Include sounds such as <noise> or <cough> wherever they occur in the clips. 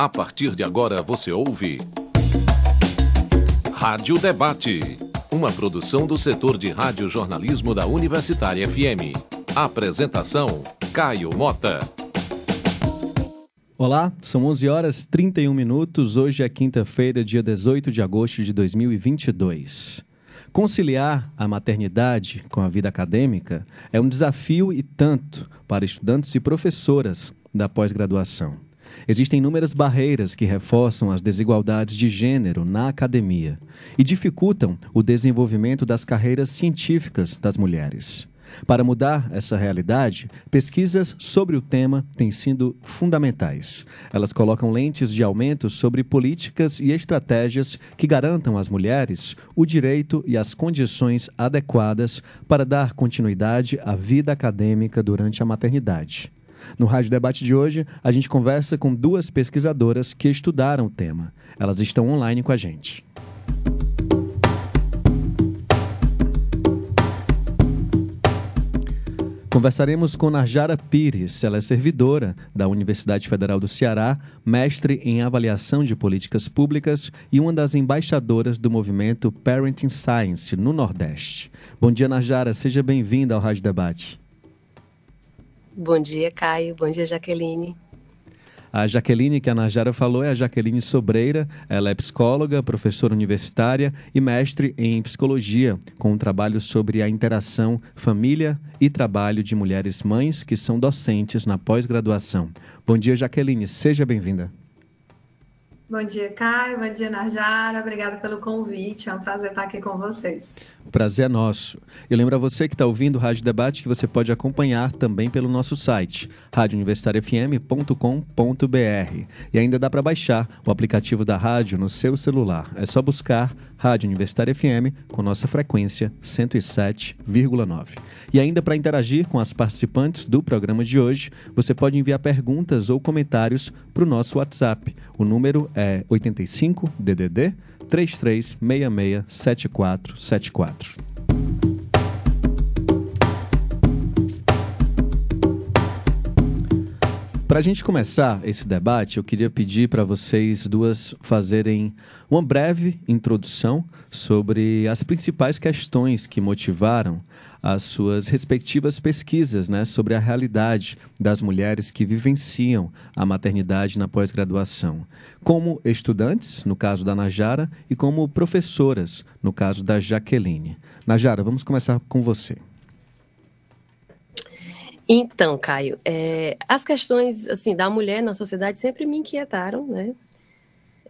A partir de agora você ouve. Rádio Debate. Uma produção do setor de rádio-jornalismo da Universitária FM. Apresentação: Caio Mota. Olá, são 11 horas 31 minutos. Hoje é quinta-feira, dia 18 de agosto de 2022. Conciliar a maternidade com a vida acadêmica é um desafio e tanto para estudantes e professoras da pós-graduação. Existem inúmeras barreiras que reforçam as desigualdades de gênero na academia e dificultam o desenvolvimento das carreiras científicas das mulheres. Para mudar essa realidade, pesquisas sobre o tema têm sido fundamentais. Elas colocam lentes de aumento sobre políticas e estratégias que garantam às mulheres o direito e as condições adequadas para dar continuidade à vida acadêmica durante a maternidade. No Rádio Debate de hoje, a gente conversa com duas pesquisadoras que estudaram o tema. Elas estão online com a gente. Conversaremos com Narjara Pires, ela é servidora da Universidade Federal do Ceará, mestre em avaliação de políticas públicas e uma das embaixadoras do movimento Parenting Science no Nordeste. Bom dia, Narjara, seja bem-vinda ao Rádio Debate. Bom dia, Caio. Bom dia, Jaqueline. A Jaqueline, que a Najara falou, é a Jaqueline Sobreira. Ela é psicóloga, professora universitária e mestre em psicologia, com um trabalho sobre a interação família e trabalho de mulheres mães que são docentes na pós-graduação. Bom dia, Jaqueline. Seja bem-vinda. Bom dia, Caio. Bom dia, Najara. Obrigada pelo convite. É um prazer estar aqui com vocês. O prazer é nosso. Eu lembro a você que está ouvindo o Rádio Debate que você pode acompanhar também pelo nosso site, radiouniversitariafm.com.br. E ainda dá para baixar o aplicativo da rádio no seu celular. É só buscar Rádio Universitária FM com nossa frequência 107,9. E ainda para interagir com as participantes do programa de hoje, você pode enviar perguntas ou comentários para o nosso WhatsApp. O número é 85 DDD 33667474. Para a gente começar esse debate, eu queria pedir para vocês duas fazerem uma breve introdução sobre as principais questões que motivaram as suas respectivas pesquisas né, sobre a realidade das mulheres que vivenciam a maternidade na pós-graduação, como estudantes, no caso da Najara, e como professoras, no caso da Jaqueline. Najara, vamos começar com você. Então, Caio, é, as questões assim da mulher na sociedade sempre me inquietaram, né?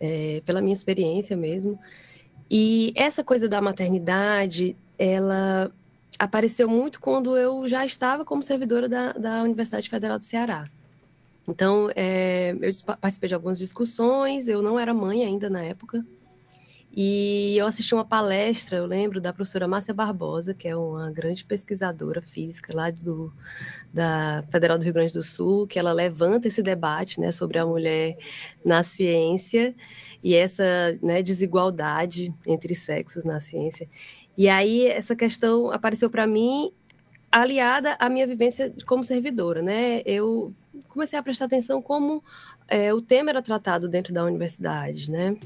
É, pela minha experiência mesmo. E essa coisa da maternidade, ela apareceu muito quando eu já estava como servidora da, da Universidade Federal do Ceará. Então, é, eu participei de algumas discussões, eu não era mãe ainda na época, e eu assisti uma palestra, eu lembro, da professora Márcia Barbosa, que é uma grande pesquisadora física lá do, da Federal do Rio Grande do Sul, que ela levanta esse debate né, sobre a mulher na ciência e essa né, desigualdade entre sexos na ciência. E aí essa questão apareceu para mim aliada à minha vivência como servidora, né? Eu comecei a prestar atenção como é, o tema era tratado dentro da universidade, né?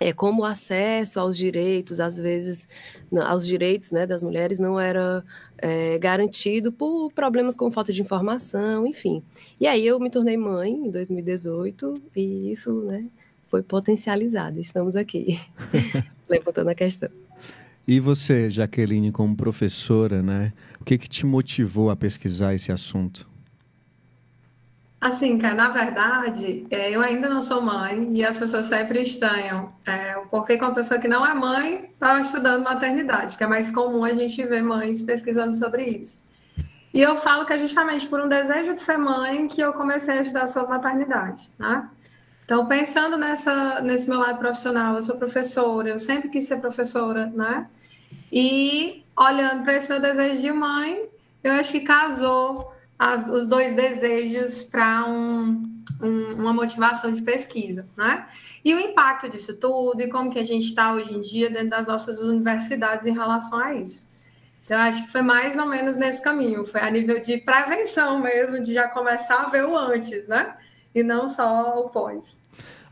É, como o acesso aos direitos, às vezes, aos direitos né, das mulheres não era é, garantido por problemas com falta de informação, enfim. E aí eu me tornei mãe em 2018 e isso né, foi potencializado. Estamos aqui, <laughs> <laughs> levantando a questão. E você, Jaqueline, como professora, né, o que, que te motivou a pesquisar esse assunto? Assim, cara, na verdade, é, eu ainda não sou mãe e as pessoas sempre estranham. É, porque com uma pessoa que não é mãe está estudando maternidade, que é mais comum a gente ver mães pesquisando sobre isso. E eu falo que é justamente por um desejo de ser mãe que eu comecei a estudar sobre maternidade, né? Então, pensando nessa, nesse meu lado profissional, eu sou professora, eu sempre quis ser professora, né? E olhando para esse meu desejo de mãe, eu acho que casou as, os dois desejos para um, um, uma motivação de pesquisa, né? E o impacto disso tudo e como que a gente está hoje em dia dentro das nossas universidades em relação a isso. Então, acho que foi mais ou menos nesse caminho, foi a nível de prevenção mesmo, de já começar a ver o antes, né? E não só o pós.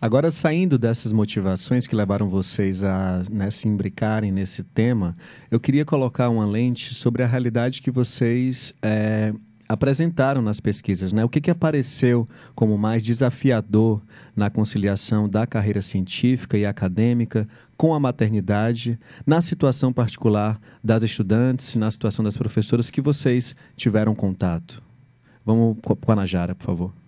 Agora, saindo dessas motivações que levaram vocês a né, se imbricarem nesse tema, eu queria colocar uma lente sobre a realidade que vocês é, apresentaram nas pesquisas. Né? O que, que apareceu como mais desafiador na conciliação da carreira científica e acadêmica com a maternidade, na situação particular das estudantes, na situação das professoras que vocês tiveram contato? Vamos com a Najara, por favor.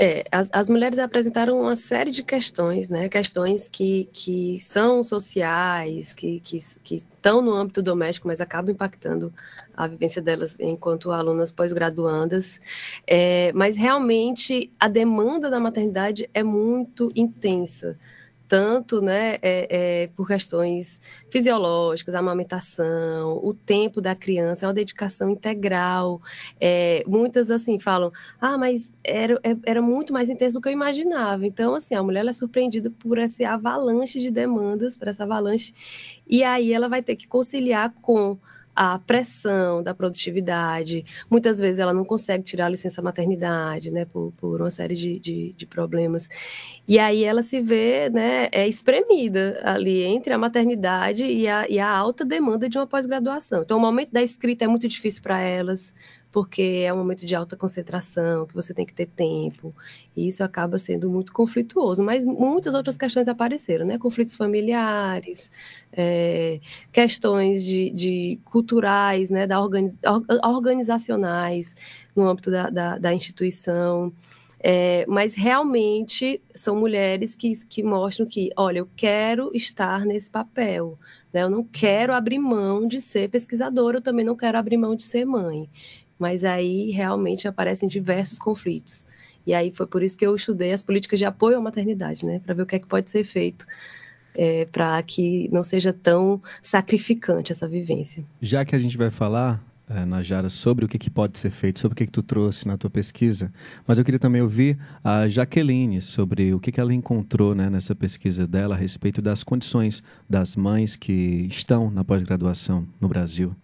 É, as, as, mulheres apresentaram uma série de questões, né? Questões que, que são sociais, que, que, que estão no âmbito doméstico, mas acabam impactando a vivência delas enquanto alunas pós-graduandas. É, mas realmente a demanda da maternidade é muito intensa tanto né, é, é, por questões fisiológicas, a amamentação, o tempo da criança, é uma dedicação integral. É, muitas, assim, falam, ah, mas era, é, era muito mais intenso do que eu imaginava. Então, assim, a mulher é surpreendida por esse avalanche de demandas, por essa avalanche, e aí ela vai ter que conciliar com a pressão da produtividade. Muitas vezes ela não consegue tirar a licença maternidade, né, por, por uma série de, de, de, problemas. E aí ela se vê, né, é espremida ali entre a maternidade e a, e a alta demanda de uma pós-graduação. Então, o momento da escrita é muito difícil para elas, porque é um momento de alta concentração, que você tem que ter tempo, e isso acaba sendo muito conflituoso. Mas muitas outras questões apareceram, né? Conflitos familiares, é, questões de, de, culturais, né? Da organiz, organizacionais no âmbito da, da, da instituição. É, mas realmente são mulheres que, que mostram que, olha, eu quero estar nesse papel, né? eu não quero abrir mão de ser pesquisadora, eu também não quero abrir mão de ser mãe mas aí realmente aparecem diversos conflitos. E aí foi por isso que eu estudei as políticas de apoio à maternidade, né, para ver o que é que pode ser feito é, para que não seja tão sacrificante essa vivência. Já que a gente vai falar é, Najara, sobre o que, que, pode ser feito, sobre o que, que tu trouxe na tua pesquisa, mas eu queria também ouvir a Jaqueline sobre o que, que ela encontrou né, nessa pesquisa dela a respeito das condições das mães que estão na pós-graduação no Brasil.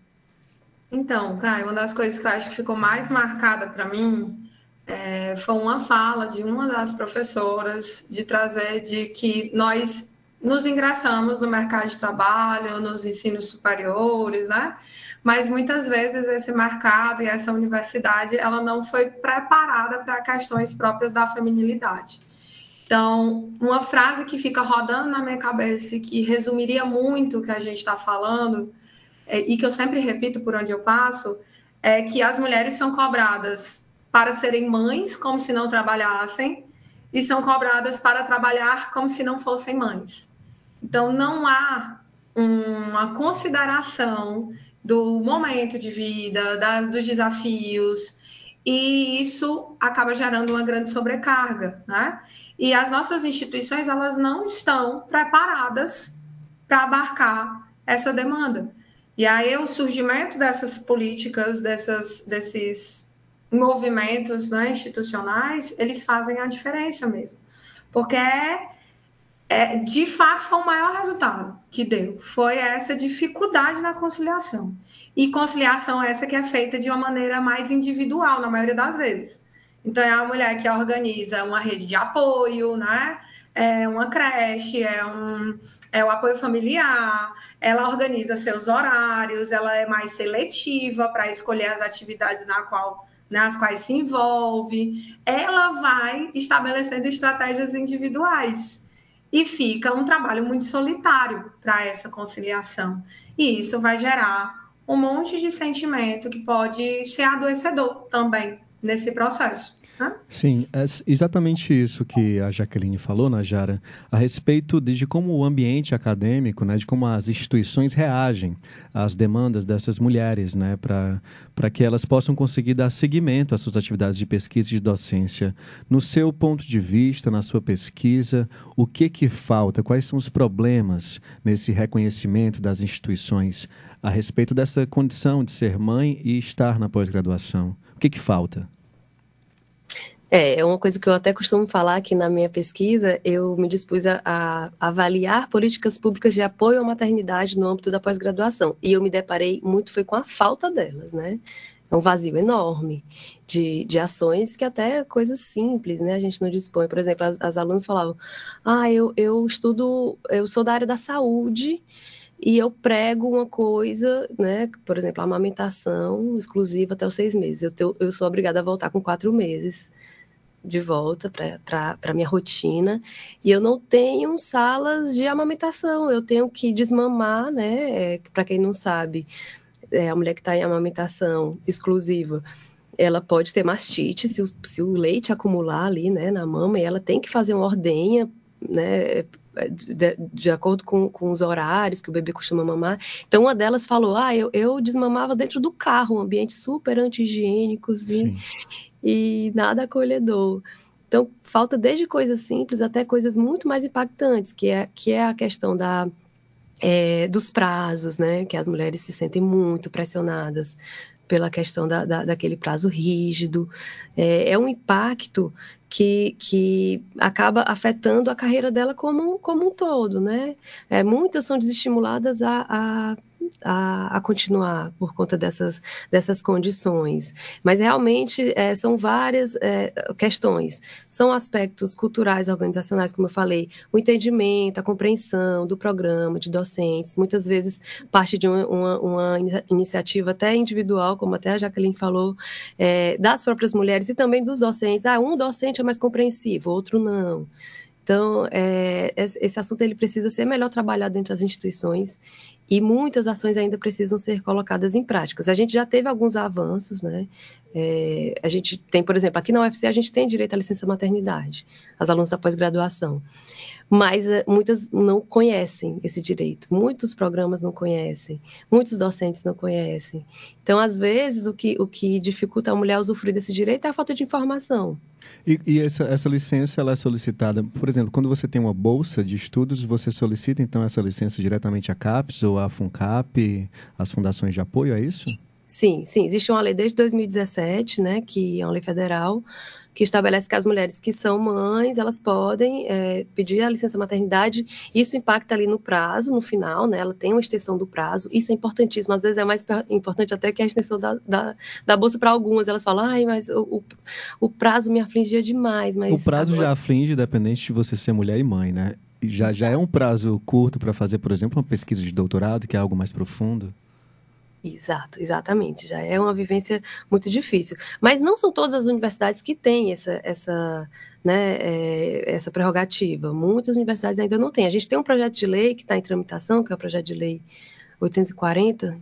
Então, Caio, uma das coisas que eu acho que ficou mais marcada para mim é, foi uma fala de uma das professoras de trazer de que nós nos ingressamos no mercado de trabalho, nos ensinos superiores, né? Mas muitas vezes esse mercado e essa universidade ela não foi preparada para questões próprias da feminilidade. Então, uma frase que fica rodando na minha cabeça e que resumiria muito o que a gente está falando e que eu sempre repito por onde eu passo, é que as mulheres são cobradas para serem mães, como se não trabalhassem, e são cobradas para trabalhar como se não fossem mães. Então, não há uma consideração do momento de vida, das, dos desafios, e isso acaba gerando uma grande sobrecarga, né? E as nossas instituições, elas não estão preparadas para abarcar essa demanda. E aí o surgimento dessas políticas, dessas, desses movimentos né, institucionais, eles fazem a diferença mesmo. Porque é, é, de fato foi o maior resultado que deu, foi essa dificuldade na conciliação. E conciliação essa que é feita de uma maneira mais individual, na maioria das vezes. Então é a mulher que organiza uma rede de apoio, né? É uma creche, é, um, é o apoio familiar, ela organiza seus horários, ela é mais seletiva para escolher as atividades na qual, nas quais se envolve, ela vai estabelecendo estratégias individuais e fica um trabalho muito solitário para essa conciliação. E isso vai gerar um monte de sentimento que pode ser adoecedor também nesse processo. Sim, é exatamente isso que a Jaqueline falou, Najara, a respeito de, de, como o ambiente acadêmico, né, de como as instituições reagem às demandas dessas mulheres, né, para que elas possam conseguir dar seguimento às suas atividades de pesquisa e de docência. No seu ponto de vista, na sua pesquisa, o que, que falta? Quais são os problemas nesse reconhecimento das instituições a respeito dessa condição de ser mãe e estar na pós-graduação? O que, que falta? É, é uma coisa que eu até costumo falar que na minha pesquisa, eu me dispus a, a avaliar políticas públicas de apoio à maternidade no âmbito da pós-graduação. E eu me deparei muito foi com a falta delas, né? É um vazio enorme de, de ações que até coisas simples, né? A gente não dispõe. Por exemplo, as, as alunas falavam: Ah, eu, eu estudo, eu sou da área da saúde e eu prego uma coisa, né? Por exemplo, a amamentação exclusiva até os seis meses. Eu, te, eu sou obrigada a voltar com quatro meses de volta para a minha rotina e eu não tenho salas de amamentação, eu tenho que desmamar, né? É, para quem não sabe, é, a mulher que está em amamentação exclusiva, ela pode ter mastite se o, se o leite acumular ali, né, na mama, e ela tem que fazer uma ordenha, né, de, de, acordo com, com, os horários que o bebê costuma mamar. Então, uma delas falou: Ah, eu, eu desmamava dentro do carro, um ambiente super anti-higiênico e nada acolhedor. Então, falta desde coisas simples até coisas muito mais impactantes, que é, que é a questão da, é, dos prazos, né? Que as mulheres se sentem muito pressionadas pela questão da, da daquele prazo rígido. É, é, um impacto que, que acaba afetando a carreira dela como, como um todo, né? É, muitas são desestimuladas a, a a, a, continuar por conta dessas, dessas condições. Mas realmente é, são várias é, questões. São aspectos culturais, organizacionais, como eu falei, o entendimento, a compreensão do programa, de docentes, muitas vezes parte de uma, uma, uma iniciativa até individual, como até a Jaqueline falou, é, das próprias mulheres e também dos docentes. Ah, um docente é mais compreensivo, outro não. Então, é, esse assunto ele precisa ser melhor trabalhado dentro das instituições e muitas ações ainda precisam ser colocadas em práticas. A gente já teve alguns avanços, né? É, a gente tem, por exemplo, aqui na UFC a gente tem direito à licença maternidade, as alunos da pós-graduação, mas é, muitas não conhecem esse direito, muitos programas não conhecem, muitos docentes não conhecem. Então, às vezes, o que, o que dificulta a mulher usufruir desse direito é a falta de informação. E, e essa, essa licença ela é solicitada, por exemplo, quando você tem uma bolsa de estudos, você solicita então essa licença diretamente à CAPES ou à FUNCAP, as fundações de apoio, é isso? Sim, sim. Existe uma lei desde 2017, né, que é uma lei federal, que estabelece que as mulheres que são mães, elas podem é, pedir a licença maternidade. Isso impacta ali no prazo, no final, né? Ela tem uma extensão do prazo. Isso é importantíssimo. Às vezes é mais importante até que a extensão da, da, da bolsa para algumas. Elas falam, ai, mas o, o, o, prazo me afligia demais. Mas o prazo agora... já aflige, independente de você ser mulher e mãe, né? Já, já é um prazo curto para fazer, por exemplo, uma pesquisa de doutorado, que é algo mais profundo? Exato, exatamente. Já é uma vivência muito difícil. Mas não são todas as universidades que têm essa, essa, né, é, essa prerrogativa. Muitas universidades ainda não têm. A gente tem um projeto de lei que está em tramitação, que é o projeto de lei 840,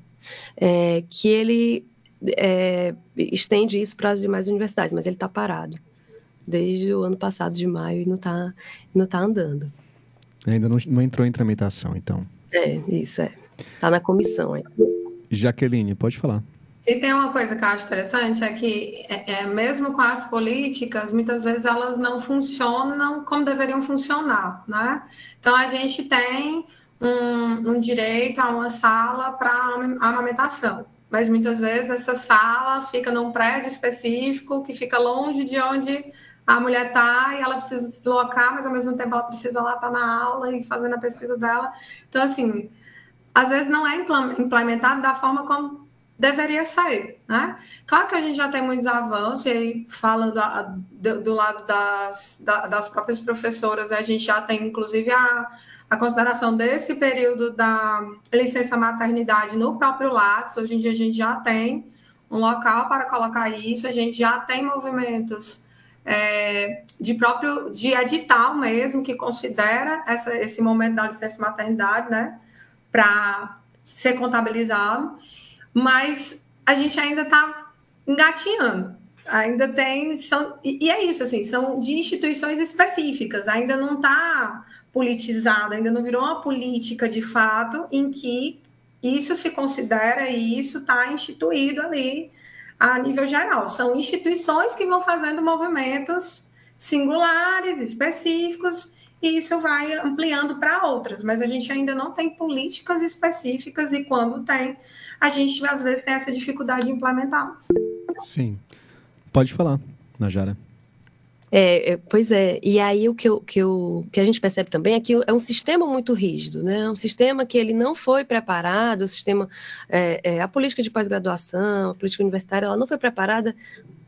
é, que ele é, estende isso para as demais universidades, mas ele está parado desde o ano passado, de maio, e não está não tá andando. Ainda não, não entrou em tramitação, então. É, isso é. Está na comissão ainda. Jaqueline, pode falar. E tem uma coisa que eu acho interessante, é que é, é, mesmo com as políticas, muitas vezes elas não funcionam como deveriam funcionar, né? Então, a gente tem um, um direito a uma sala para amamentação, mas muitas vezes essa sala fica num prédio específico, que fica longe de onde a mulher está, e ela precisa se deslocar, mas ao mesmo tempo ela precisa lá estar tá na aula e fazendo a pesquisa dela. Então, assim às vezes não é implementado da forma como deveria ser, né? Claro que a gente já tem muitos avanços, e aí falando do, do, lado das, das próprias professoras, né? a gente já tem, inclusive, a, a consideração desse período da licença maternidade no próprio Lattes, hoje em dia a gente já tem um local para colocar isso, a gente já tem movimentos é, de próprio, de edital mesmo, que considera essa, esse momento da licença maternidade, né? Para ser contabilizado, mas a gente ainda está engatinhando. Ainda tem. São, e, é isso, assim, são de instituições específicas, ainda não está politizado, ainda não virou uma política de fato em que isso se considera e isso está instituído ali a nível geral. São instituições que vão fazendo movimentos singulares, específicos, e isso vai ampliando para outras, mas a gente ainda não tem políticas específicas e quando tem, a gente às vezes tem essa dificuldade de implementá-las. Sim. Pode falar, Najara. É, é, pois é, e aí o que, eu, que, eu, que a gente percebe também é que é um sistema muito rígido, né? É um sistema que ele não foi preparado, o sistema, é, é, a política de pós-graduação, a política universitária, ela não foi preparada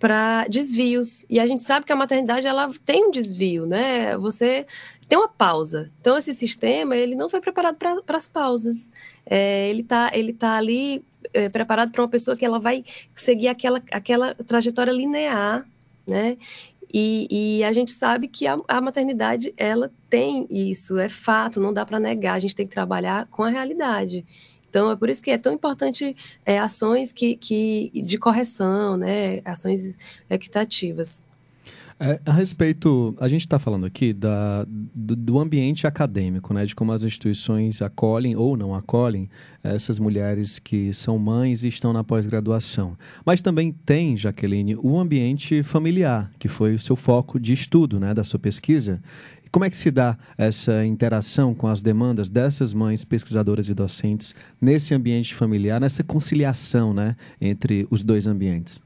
para desvios. E a gente sabe que a maternidade ela tem um desvio, né? Você tem uma pausa. Então esse sistema ele não foi preparado para as pausas. É, ele está ele tá ali é, preparado para uma pessoa que ela vai seguir aquela, aquela trajetória linear, né? E, e, a gente sabe que a, a, maternidade ela tem isso, é fato, não dá para negar, a gente tem que trabalhar com a realidade. Então é por isso que é tão importante é, ações que, que, de correção, né, ações equitativas. É, a respeito, a gente está falando aqui da, do, do, ambiente acadêmico, né, de como as instituições acolhem ou não acolhem essas mulheres que são mães e estão na pós-graduação. Mas também tem, Jaqueline, o ambiente familiar, que foi o seu foco de estudo, né, da sua pesquisa. Como é que se dá essa interação com as demandas dessas mães pesquisadoras e docentes nesse ambiente familiar, nessa conciliação, né, entre os dois ambientes?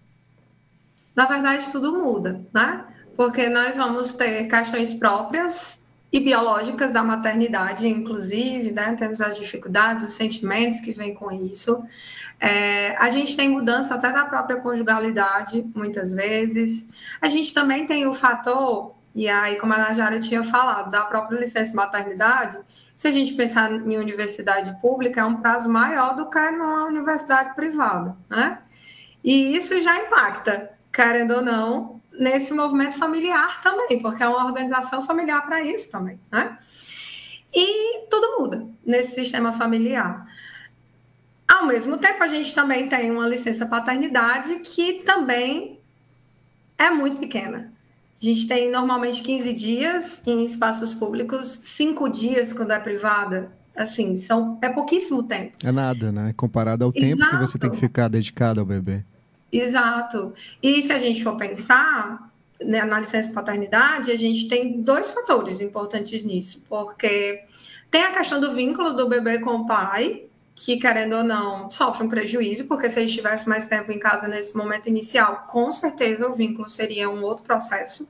Na verdade, tudo muda, né? Porque nós vamos ter questões próprias e biológicas da maternidade, inclusive, né? Temos as dificuldades, os sentimentos que vêm com isso. É, a gente tem mudança até da própria conjugalidade, muitas vezes. A gente também tem o fator, e aí, como a Najara tinha falado, da própria licença maternidade. Se a gente pensar em universidade pública, é um prazo maior do que numa universidade privada, né? E isso já impacta, querendo ou não, nesse movimento familiar também, porque é uma organização familiar para isso também, né? E tudo muda nesse sistema familiar. Ao mesmo tempo, a gente também tem uma licença paternidade que também é muito pequena. A gente tem normalmente 15 dias em espaços públicos, 5 dias quando é privada. Assim, são, é pouquíssimo tempo. É nada, né? Comparado ao Exato. tempo que você tem que ficar dedicado ao bebê. Exato. E se a gente for pensar né, na licença paternidade, a gente tem dois fatores importantes nisso, porque tem a questão do vínculo do bebê com o pai, que, querendo ou não, sofre um prejuízo, porque se ele estivesse mais tempo em casa nesse momento inicial, com certeza o vínculo seria um outro processo.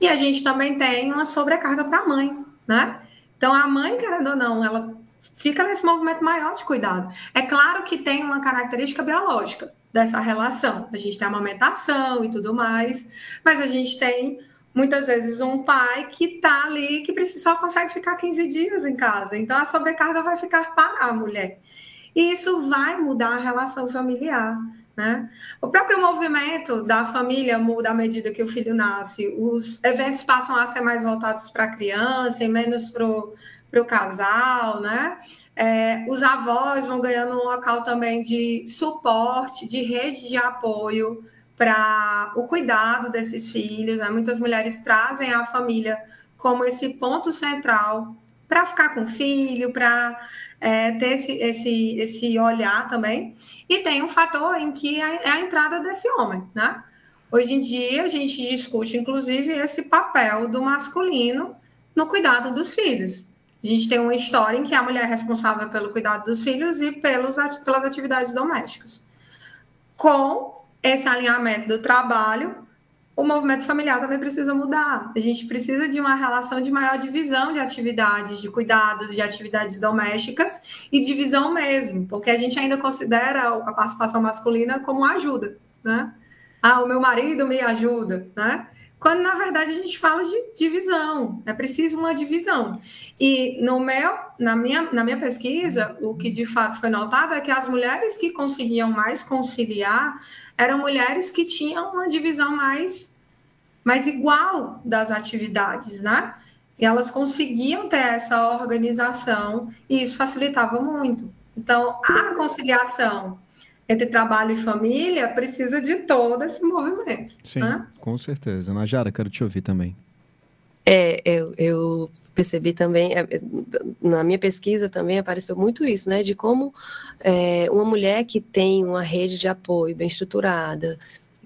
E a gente também tem uma sobrecarga para a mãe, né? Então, a mãe, querendo ou não, ela fica nesse movimento maior de cuidado. É claro que tem uma característica biológica dessa relação. A gente tem amamentação e tudo mais, mas a gente tem muitas vezes um pai que está ali que só consegue ficar 15 dias em casa. Então a sobrecarga vai ficar para a mulher. E isso vai mudar a relação familiar. Né? O próprio movimento da família muda à medida que o filho nasce. Os eventos passam a ser mais voltados para a criança e menos para o casal, né? É, os avós vão ganhando um local também de suporte, de rede de apoio para o cuidado desses filhos. Né? Muitas mulheres trazem a família como esse ponto central para ficar com o filho, para é, ter esse, esse, esse olhar também. E tem um fator em que é, é a entrada desse homem, né? Hoje em dia, a gente discute, inclusive, esse papel do masculino no cuidado dos filhos. A gente tem uma história em que a mulher é responsável pelo cuidado dos filhos e pelos, pelas atividades domésticas. Com esse alinhamento do trabalho, o movimento familiar também precisa mudar. A gente precisa de uma relação de maior divisão de atividades, de cuidados, de atividades domésticas e divisão mesmo, porque a gente ainda considera a participação masculina como ajuda, né? Ah, o meu marido me ajuda, né? Quando na verdade a gente fala de divisão, é preciso uma divisão. E no meu, na minha, na minha pesquisa, o que de fato foi notado é que as mulheres que conseguiam mais conciliar eram mulheres que tinham uma divisão mais, mais igual das atividades, né? E elas conseguiam ter essa organização e isso facilitava muito. Então, a conciliação entre trabalho e família precisa de todo esse movimento. Sim, né? com certeza. Najara, quero te ouvir também. É, eu, eu percebi também, é, na minha pesquisa também apareceu muito isso, né? De como é, uma mulher que tem uma rede de apoio bem estruturada,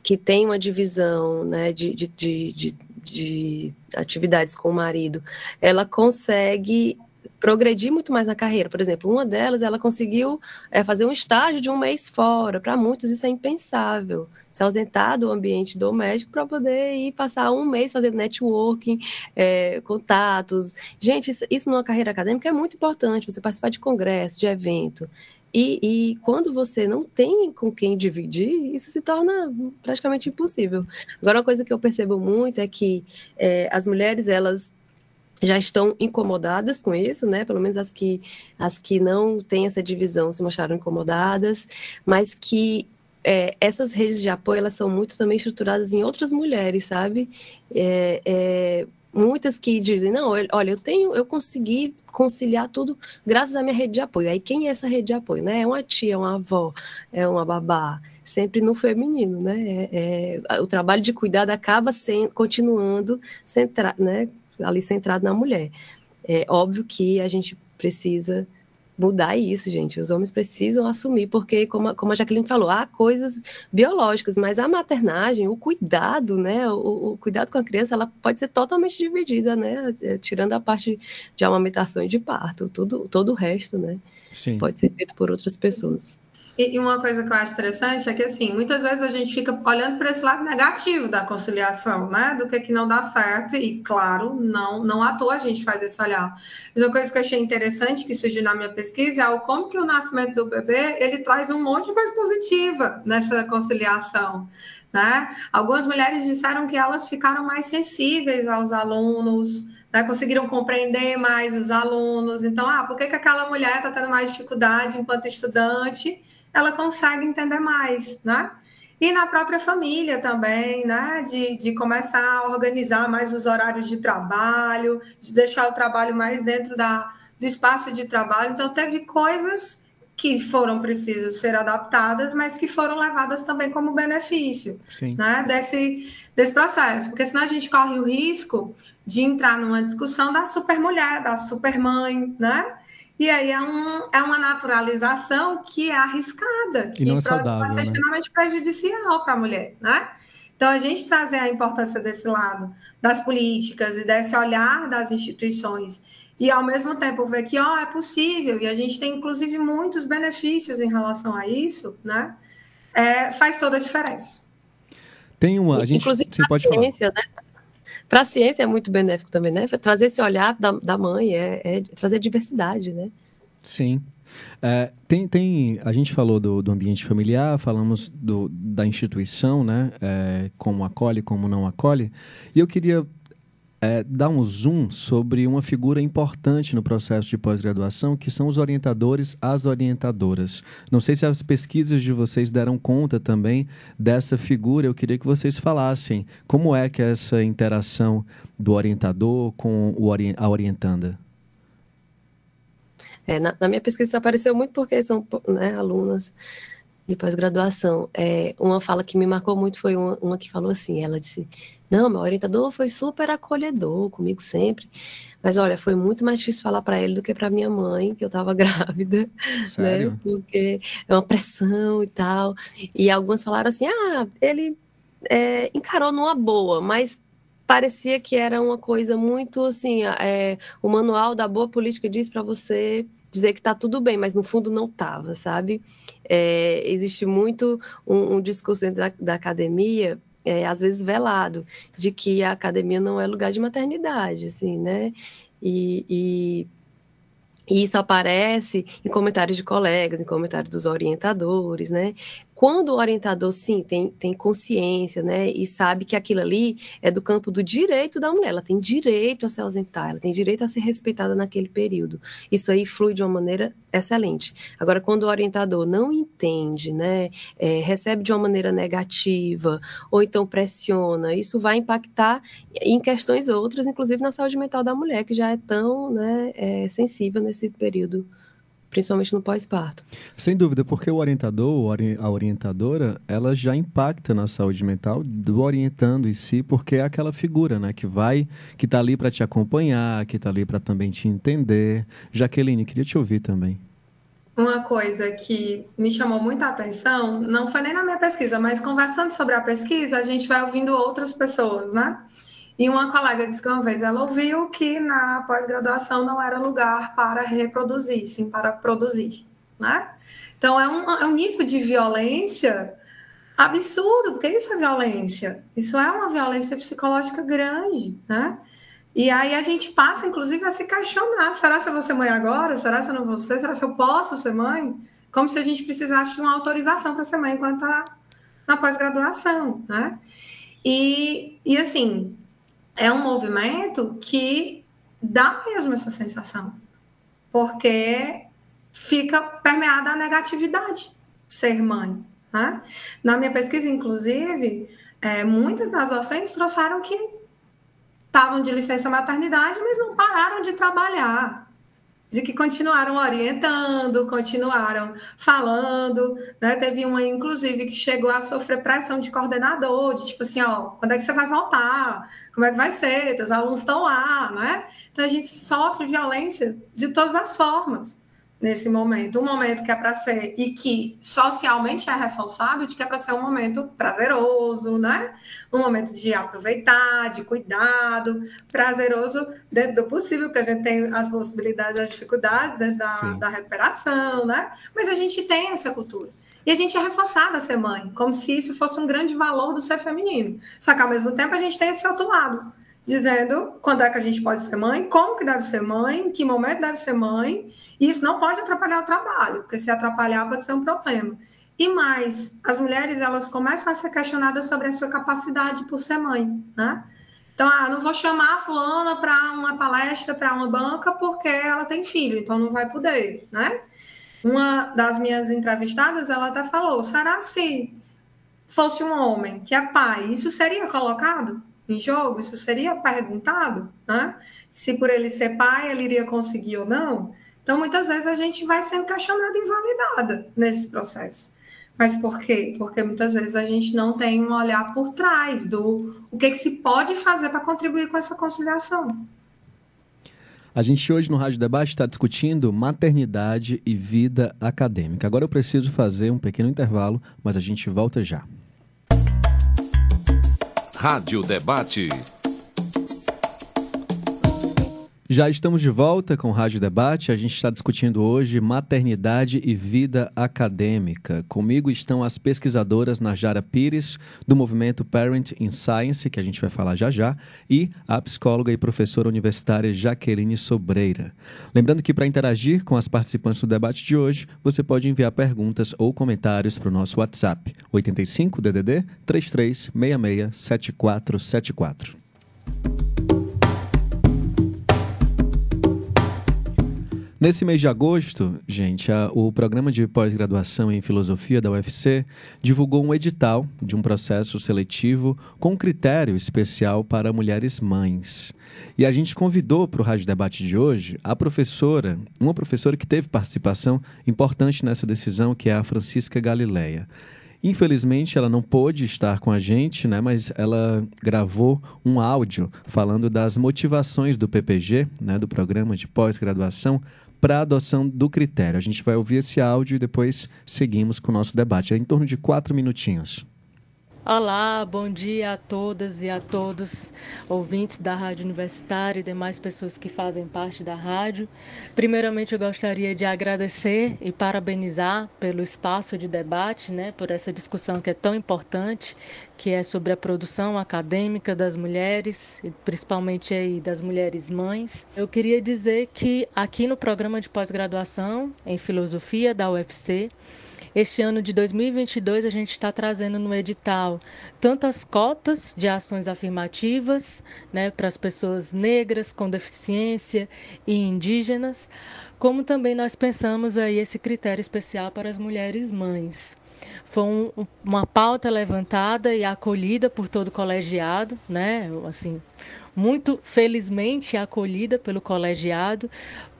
que tem uma divisão né, de, de, de, de, de atividades com o marido, ela consegue progredir muito mais na carreira. Por exemplo, uma delas, ela conseguiu é, fazer um estágio de um mês fora. Para muitos, isso é impensável. Se ausentar do ambiente doméstico para poder ir passar um mês fazendo networking, é, contatos. Gente, isso, isso numa carreira acadêmica é muito importante. Você participar de congresso, de evento. E, e, quando você não tem com quem dividir, isso se torna praticamente impossível. Agora, uma coisa que eu percebo muito é que é, as mulheres, elas já estão incomodadas com isso, né? Pelo menos as que, as que não têm essa divisão se mostraram incomodadas, mas que é, essas redes de apoio, elas são muito também estruturadas em outras mulheres, sabe? É, é, muitas que dizem, não, olha, eu tenho, eu consegui conciliar tudo graças à minha rede de apoio. Aí quem é essa rede de apoio, né? É uma tia, uma avó, é uma babá, sempre no feminino, né? É, é, o trabalho de cuidado acaba sem, continuando centra, né? Ali centrado na mulher. É óbvio que a gente precisa mudar isso, gente. Os homens precisam assumir, porque, como, como a Jaqueline falou, há coisas biológicas, mas a maternagem, o cuidado, né? O, o, cuidado com a criança, ela pode ser totalmente dividida, né? É, tirando a parte de amamentação e de parto, tudo, todo o resto, né? Sim. Pode ser feito por outras pessoas. E, uma coisa que eu acho interessante é que, assim, muitas vezes a gente fica olhando para esse lado negativo da conciliação, né? Do que, que não dá certo, e, claro, não, não à toa a gente faz esse olhar. Mas uma coisa que eu achei interessante, que surgiu na minha pesquisa, é o como que o nascimento do bebê, ele traz um monte de coisa positiva nessa conciliação. Né? Algumas mulheres disseram que elas ficaram mais sensíveis aos alunos, né? conseguiram compreender mais os alunos. Então, ah, por que, que aquela mulher está tendo mais dificuldade enquanto estudante? Ela consegue entender mais, né? E na própria família também, né? De, de começar a organizar mais os horários de trabalho, de deixar o trabalho mais dentro da, do espaço de trabalho. Então, teve coisas que foram precisas ser adaptadas, mas que foram levadas também como benefício né, desse, desse processo. Porque senão a gente corre o risco de entrar numa discussão da supermulher, da supermãe, né? E aí é, um, é uma naturalização que é arriscada, que e não é saudável, pode ser né? extremamente prejudicial para a mulher, né? Então, a gente trazer a importância desse lado das políticas e desse olhar das instituições e, ao mesmo tempo, ver que ó, é possível e a gente tem, inclusive, muitos benefícios em relação a isso, né? É, faz toda a diferença. Tem uma. A gente, inclusive, você pode falar. né? Para a ciência é muito benéfico também, né? Trazer esse olhar da, da mãe, é, é trazer diversidade, né? Sim. É, tem, tem, a gente falou do, do ambiente familiar, falamos do, da instituição, né? É, como acolhe, como não acolhe. E eu queria é, dar um zoom sobre uma figura importante no processo de pós-graduação, que são os orientadores, as orientadoras. Não sei se as pesquisas de vocês deram conta também dessa figura. Eu queria que vocês falassem como é que é essa interação do orientador com o, a orientanda. É, na, na, minha pesquisa apareceu muito porque são né, alunas de pós-graduação. É, uma fala que me marcou muito foi uma, uma que falou assim, ela disse, não, meu orientador foi super acolhedor comigo sempre. Mas olha, foi muito mais difícil falar para ele do que para minha mãe, que eu estava <laughs> grávida, né? Sério? né? Porque é uma pressão e tal. E algumas falaram assim: ah, ele é, encarou numa boa, mas parecia que era uma coisa muito assim: é, o manual da boa política diz para você dizer que está tudo bem, mas no fundo não estava, sabe? É, existe muito um, um discurso dentro da, da academia é, às vezes velado, de que a academia não é lugar de maternidade, assim, né? E, e, e isso aparece em comentários de colegas, em comentários dos orientadores, né? Quando o orientador, sim, tem, tem consciência, né, e sabe que aquilo ali é do campo do direito da mulher, ela tem direito a se ausentar, ela tem direito a ser respeitada naquele período. Isso aí flui de uma maneira excelente. Agora, quando o orientador não entende, né, é, recebe de uma maneira negativa, ou então pressiona, isso vai impactar em questões outras, inclusive na saúde mental da mulher, que já é tão né, é, sensível nesse período principalmente no pós-parto. Sem dúvida, porque o orientador, a orientadora, ela já impacta na saúde mental do orientando em si, porque é aquela figura, né, que vai, que está ali para te acompanhar, que está ali para também te entender. Jaqueline, queria te ouvir também. Uma coisa que me chamou muita atenção, não foi nem na minha pesquisa, mas conversando sobre a pesquisa, a gente vai ouvindo outras pessoas, né? E uma colega disse que uma vez ela ouviu que na pós-graduação não era lugar para reproduzir, sim para produzir, né? Então é um, é um nível de violência absurdo, porque isso é violência. Isso é uma violência psicológica grande, né? E aí a gente passa, inclusive, a se questionar: será se eu vou ser mãe agora? Será se eu não vou ser? Será se eu posso ser mãe? Como se a gente precisasse de uma autorização para ser mãe enquanto está na pós-graduação, né? E, e assim, é um movimento que dá mesmo essa sensação, porque fica permeada a negatividade ser mãe. Né? Na minha pesquisa, inclusive, é, muitas das docentes trouxeram que estavam de licença maternidade, mas não pararam de trabalhar. De que continuaram orientando, continuaram falando, né? Teve uma, inclusive, que chegou a sofrer pressão de coordenador, de tipo assim, ó, quando é que você vai voltar? Como é que vai ser? Teus alunos estão lá, né? Então a gente sofre violência de todas as formas nesse momento. Um momento que é para ser, e que socialmente é reforçado, de que é para ser um momento prazeroso, né? Um momento de aproveitar, de cuidado, prazeroso dentro do possível, porque a gente tem as possibilidades, as dificuldades dentro da, da recuperação, né? Mas a gente tem essa cultura. E a gente é reforçada a ser mãe, como se isso fosse um grande valor do ser feminino. Só que ao mesmo tempo a gente tem esse outro lado, dizendo quando é que a gente pode ser mãe, como que deve ser mãe, em que momento deve ser mãe, e isso não pode atrapalhar o trabalho, porque se atrapalhar pode ser um problema. E mais, as mulheres elas começam a ser questionadas sobre a sua capacidade por ser mãe, né? Então, ah, não vou chamar a fulana para uma palestra, para uma banca, porque ela tem filho, então não vai poder, né? Uma das minhas entrevistadas, ela até falou, será se fosse um homem que é pai, isso seria colocado em jogo? Isso seria perguntado, né? Se por ele ser pai, ele iria conseguir ou não? Então, muitas vezes a gente vai sendo questionada e invalidada nesse processo. Mas por quê? Porque muitas vezes a gente não tem um olhar por trás do o que, que se pode fazer para contribuir com essa conciliação. A gente hoje no Rádio Debate está discutindo maternidade e vida acadêmica. Agora eu preciso fazer um pequeno intervalo, mas a gente volta já. Rádio Debate. Já estamos de volta com o Rádio Debate. A gente está discutindo hoje maternidade e vida acadêmica. Comigo estão as pesquisadoras Najara Pires, do movimento Parent in Science, que a gente vai falar já já, e a psicóloga e professora universitária Jaqueline Sobreira. Lembrando que para interagir com as participantes do debate de hoje, você pode enviar perguntas ou comentários para o nosso WhatsApp, 85 DDD 3366 7474. Nesse mês de agosto, gente, a, o programa de pós-graduação em filosofia da UFC divulgou um edital de um processo seletivo com critério especial para mulheres mães. E a gente convidou para o Rádio Debate de hoje a professora, uma professora que teve participação importante nessa decisão, que é a Francisca Galileia. Infelizmente, ela não pôde estar com a gente, né, mas ela gravou um áudio falando das motivações do PPG, né, do programa de pós-graduação, para a adoção do critério. A gente vai ouvir esse áudio e depois seguimos com o nosso debate. É em torno de quatro minutinhos. Olá, bom dia a todas e a todos, ouvintes da Rádio Universitária e demais pessoas que fazem parte da rádio. Primeiramente, eu gostaria de agradecer e parabenizar pelo espaço de debate, né, por essa discussão que é tão importante, que é sobre a produção acadêmica das mulheres, principalmente aí das mulheres mães. Eu queria dizer que aqui no programa de pós-graduação em filosofia da UFC, este ano de 2022, a gente está trazendo no edital tanto as cotas de ações afirmativas né, para as pessoas negras com deficiência e indígenas, como também nós pensamos aí esse critério especial para as mulheres mães. Foi um, uma pauta levantada e acolhida por todo o colegiado, né? Assim, muito felizmente acolhida pelo colegiado,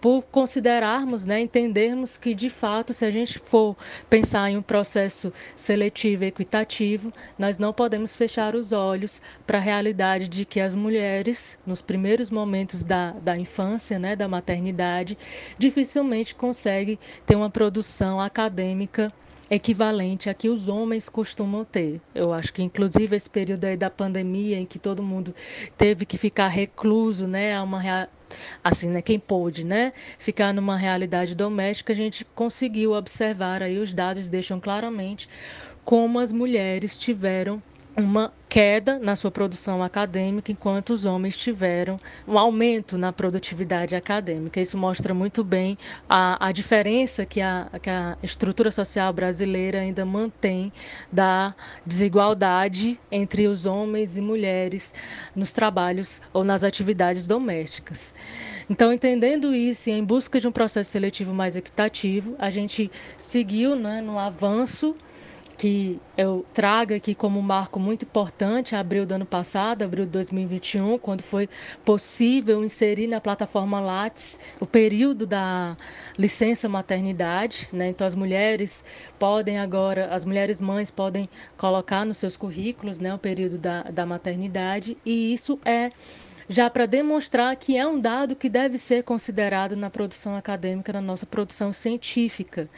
por considerarmos, né, entendermos que de fato, se a gente for pensar em um processo seletivo e equitativo, nós não podemos fechar os olhos para a realidade de que as mulheres, nos primeiros momentos da, da infância, né, da maternidade, dificilmente conseguem ter uma produção acadêmica equivalente a que os homens costumam ter. Eu acho que, inclusive, esse período aí da pandemia, em que todo mundo teve que ficar recluso, né, a uma assim, né, quem pôde, né, ficar numa realidade doméstica, a gente conseguiu observar aí os dados deixam claramente como as mulheres tiveram uma queda na sua produção acadêmica, enquanto os homens tiveram um aumento na produtividade acadêmica. Isso mostra muito bem a, a diferença que a, que a estrutura social brasileira ainda mantém da desigualdade entre os homens e mulheres nos trabalhos ou nas atividades domésticas. Então, entendendo isso e em busca de um processo seletivo mais equitativo, a gente seguiu né, no avanço que eu trago aqui como um marco muito importante, abril do ano passado, abril de 2021, quando foi possível inserir na plataforma Lattes o período da licença maternidade, né? Então as mulheres podem agora, as mulheres mães podem colocar nos seus currículos, né, o período da, da maternidade, e isso é já para demonstrar que é um dado que deve ser considerado na produção acadêmica, na nossa produção científica.